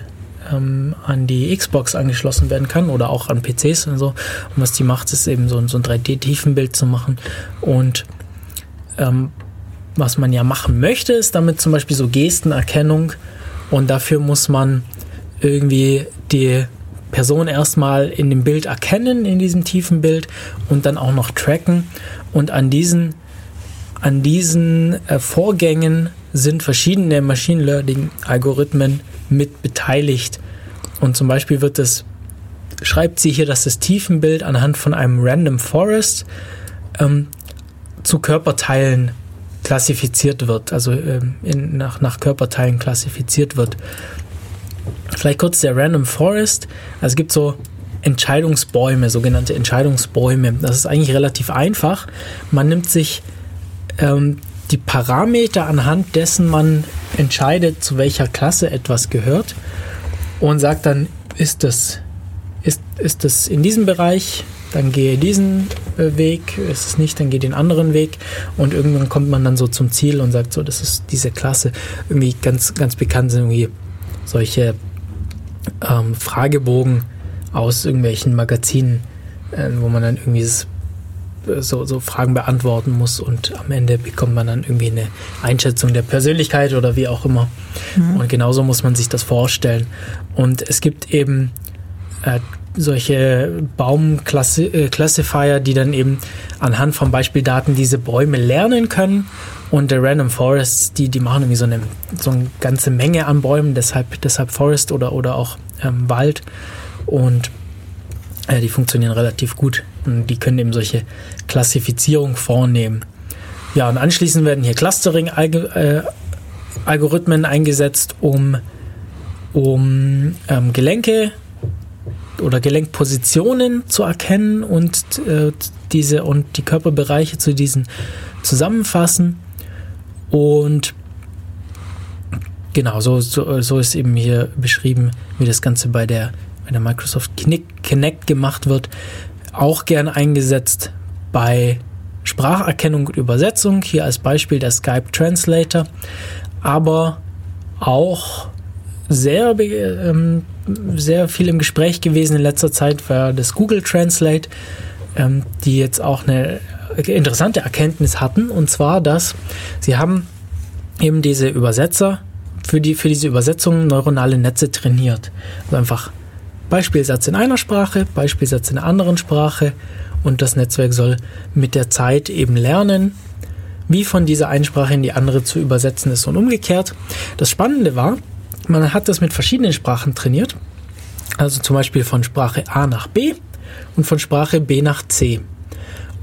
ähm, an die Xbox angeschlossen werden kann oder auch an PCs und so. Und was die macht, ist eben so, ein- so ein 3D-Tiefenbild zu machen. Und ähm, was man ja machen möchte, ist damit zum Beispiel so Gestenerkennung. Und dafür muss man irgendwie die Person erstmal in dem Bild erkennen, in diesem tiefen Bild und dann auch noch tracken. Und an diesen, an diesen äh, Vorgängen sind verschiedene Machine Learning-Algorithmen mit beteiligt. Und zum Beispiel wird es, schreibt sie hier, dass das Tiefenbild anhand von einem Random Forest ähm, zu Körperteilen klassifiziert wird, also ähm, in, nach, nach Körperteilen klassifiziert wird. Vielleicht kurz der Random Forest. Also es gibt so Entscheidungsbäume, sogenannte Entscheidungsbäume. Das ist eigentlich relativ einfach. Man nimmt sich ähm, die Parameter, anhand dessen man entscheidet, zu welcher Klasse etwas gehört. Und sagt dann, ist das, ist, ist das in diesem Bereich, dann gehe diesen äh, Weg, ist es nicht, dann gehe den anderen Weg. Und irgendwann kommt man dann so zum Ziel und sagt so, das ist diese Klasse. Irgendwie ganz, ganz bekannt sind irgendwie solche ähm, Fragebogen aus irgendwelchen Magazinen, äh, wo man dann irgendwie s- so, so Fragen beantworten muss und am Ende bekommt man dann irgendwie eine Einschätzung der Persönlichkeit oder wie auch immer. Und genauso muss man sich das vorstellen. Und es gibt eben äh, solche Baumclassifier, die dann eben anhand von Beispieldaten diese Bäume lernen können. Und der Random Forest, die, die machen irgendwie so eine, so eine ganze Menge an Bäumen, deshalb, deshalb Forest oder, oder auch ähm, Wald. Und äh, die funktionieren relativ gut. Und die können eben solche Klassifizierung vornehmen. Ja, und anschließend werden hier Clustering-Algorithmen eingesetzt, um, um ähm, Gelenke oder Gelenkpositionen zu erkennen und äh, diese und die Körperbereiche zu diesen zusammenfassen. Und genau, so, so, so ist eben hier beschrieben, wie das Ganze bei der, bei der Microsoft Kinect gemacht wird. Auch gern eingesetzt bei Spracherkennung und Übersetzung, hier als Beispiel der Skype Translator, aber auch sehr, ähm, sehr viel im Gespräch gewesen in letzter Zeit war das Google Translate, ähm, die jetzt auch eine interessante Erkenntnis hatten, und zwar, dass sie haben eben diese Übersetzer für, die, für diese Übersetzung neuronale Netze trainiert. Also einfach Beispielsatz in einer Sprache, Beispielsatz in einer anderen Sprache und das Netzwerk soll mit der Zeit eben lernen, wie von dieser einen Sprache in die andere zu übersetzen ist und umgekehrt. Das Spannende war, man hat das mit verschiedenen Sprachen trainiert, also zum Beispiel von Sprache A nach B und von Sprache B nach C.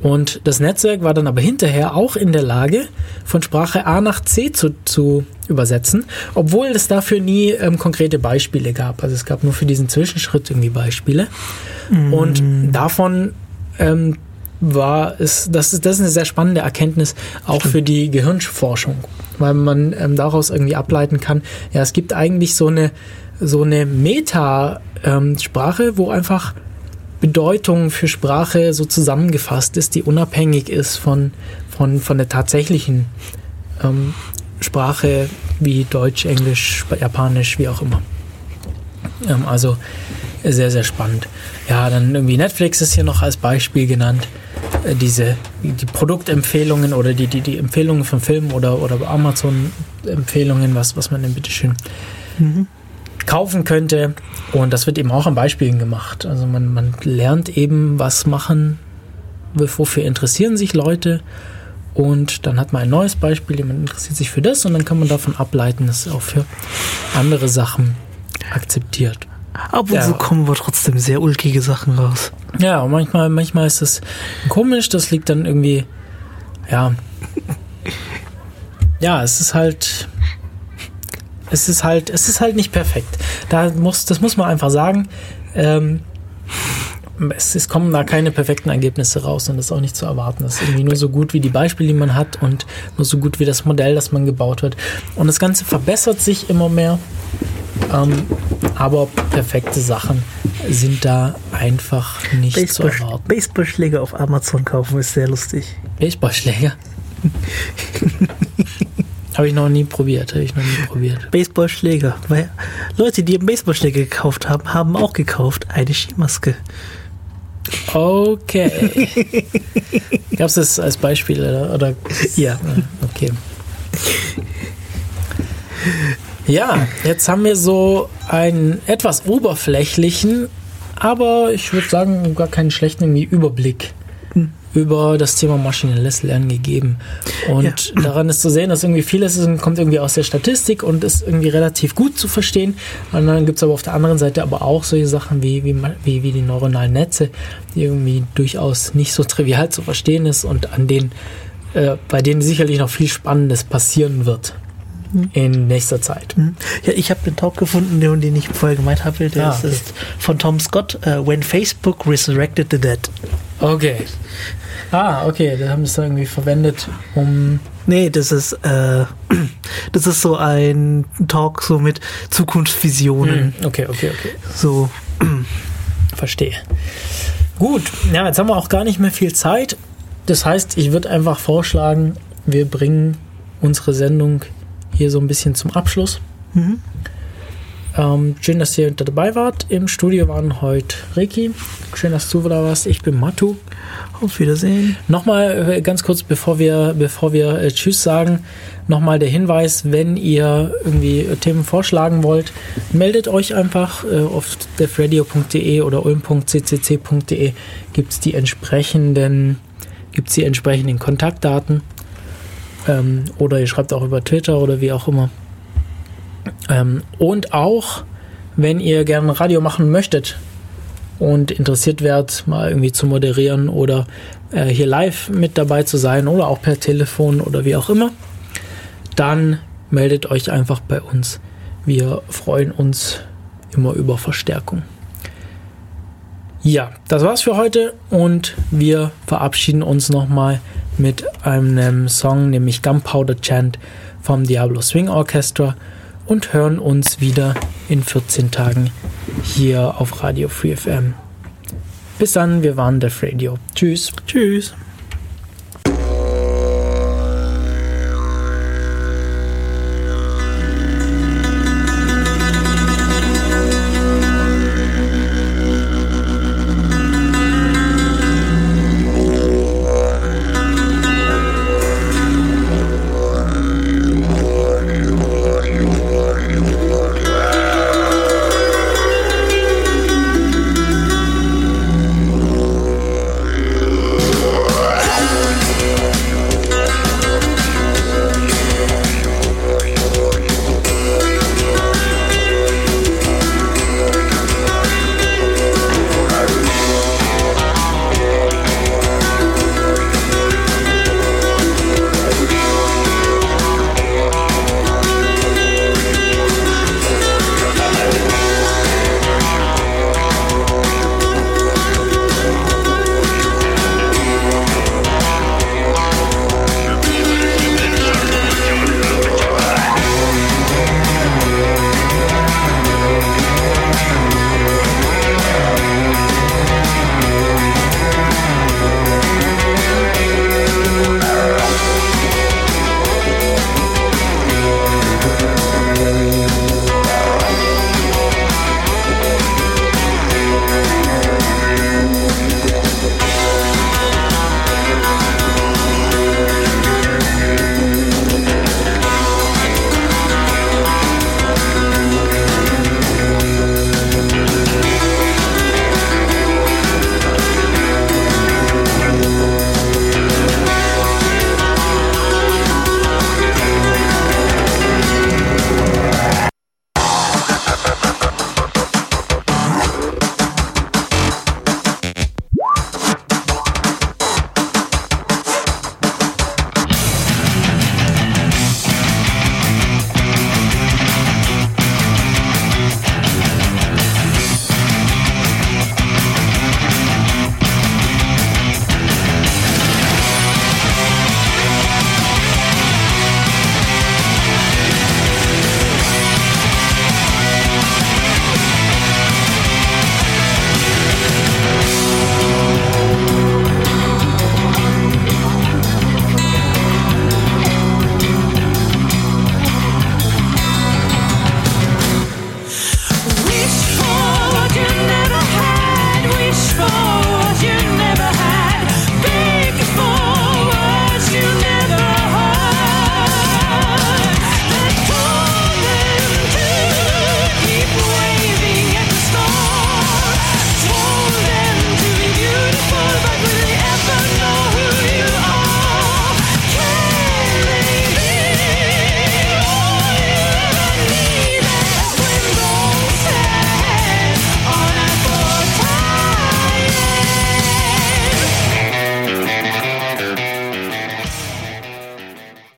Und das Netzwerk war dann aber hinterher auch in der Lage, von Sprache A nach C zu, zu übersetzen, obwohl es dafür nie ähm, konkrete Beispiele gab. Also es gab nur für diesen Zwischenschritt irgendwie Beispiele. Und davon ähm, war es, das ist, das ist eine sehr spannende Erkenntnis auch für die Gehirnforschung, weil man ähm, daraus irgendwie ableiten kann, ja, es gibt eigentlich so eine, so eine Meta-Sprache, wo einfach Bedeutung für Sprache so zusammengefasst ist, die unabhängig ist von, von, von der tatsächlichen ähm, Sprache wie Deutsch, Englisch, Japanisch, wie auch immer. Ähm, also sehr, sehr spannend. Ja, dann irgendwie Netflix ist hier noch als Beispiel genannt. Äh, diese, die Produktempfehlungen oder die, die, die Empfehlungen von Filmen oder, oder Amazon-Empfehlungen, was, was man denn bitteschön kaufen könnte. Und das wird eben auch an Beispielen gemacht. Also man, man lernt eben, was machen, wofür interessieren sich Leute. Und dann hat man ein neues Beispiel, jemand interessiert sich für das und dann kann man davon ableiten, dass es auch für andere Sachen akzeptiert. Ab und Ja. zu kommen wir trotzdem sehr ulkige Sachen raus. Ja, und manchmal, manchmal ist es komisch, das liegt dann irgendwie, ja. <laughs> Ja, es ist halt. Es ist halt, es ist halt nicht perfekt. Da muss, das muss man einfach sagen. Ähm, es, es kommen da keine perfekten Ergebnisse raus und das ist auch nicht zu erwarten. Das ist irgendwie nur so gut wie die Beispiele, die man hat und nur so gut wie das Modell, das man gebaut hat. Und das Ganze verbessert sich immer mehr. Ähm, aber perfekte Sachen sind da einfach nicht zu Baseball, erwarten. Baseballschläger auf Amazon kaufen ist sehr lustig. Baseballschläger? <laughs> Habe ich noch nie probiert. Habe ich noch nie probiert. Baseballschläger. Weil Leute, die einen Baseballschläger gekauft haben, haben auch gekauft eine Skimaske. Okay. <laughs> Gab es das als Beispiel oder? oder Ja. Okay. Ja, jetzt haben wir so einen etwas oberflächlichen, aber ich würde sagen, gar keinen schlechten Überblick über das Thema maschinelles Lernen gegeben. Und <clears throat> daran ist zu sehen, dass irgendwie vieles ist, kommt irgendwie aus der Statistik und ist irgendwie relativ gut zu verstehen. Und dann gibt es aber auf der anderen Seite aber auch solche Sachen wie, wie, wie, wie die neuronalen Netze, die irgendwie durchaus nicht so trivial zu verstehen ist und an denen, äh, bei denen sicherlich noch viel Spannendes passieren wird in nächster Zeit. Ja, ich habe den Talk gefunden, den, den ich vorher gemeint habe. Der Ah, ist, okay. ist von Tom Scott, äh, When Facebook Resurrected the Dead. Okay. Ah, okay, da haben es irgendwie verwendet, um Nee, das ist, äh, <clears throat> das ist so ein Talk so mit Zukunftsvisionen. Hm, Okay, okay, okay. So, <clears throat> Verstehe. Gut, ja, jetzt haben wir auch gar nicht mehr viel Zeit. Das heißt, ich würde einfach vorschlagen, wir bringen unsere Sendung hier so ein bisschen zum Abschluss. Mhm. Ähm, schön, dass ihr dabei wart. Im Studio waren heute Ricky. Schön, dass du da warst. Ich bin Matu. auf Wiedersehen. Nochmal äh, ganz kurz, bevor wir, bevor wir äh, Tschüss sagen, nochmal der Hinweis, wenn ihr irgendwie äh, Themen vorschlagen wollt, meldet euch einfach äh, auf defradio.de oder ulm.ccc.de gibt es die entsprechenden, gibt's die entsprechenden Kontaktdaten. Ähm, oder ihr schreibt auch über Twitter oder wie auch immer. Ähm, und auch, wenn ihr gerne Radio machen möchtet, und interessiert wärt, mal irgendwie zu moderieren oder äh, hier live mit dabei zu sein oder auch per Telefon oder wie auch immer, dann meldet euch einfach bei uns. Wir freuen uns immer über Verstärkung. Ja, das war's für heute und wir verabschieden uns nochmal mit einem Song, nämlich Gunpowder Chant vom Diablo Swing Orchestra und hören uns wieder in 14 Tagen hier auf Radio Free FM. Bis dann, wir waren Def Radio. Tschüss. Tschüss.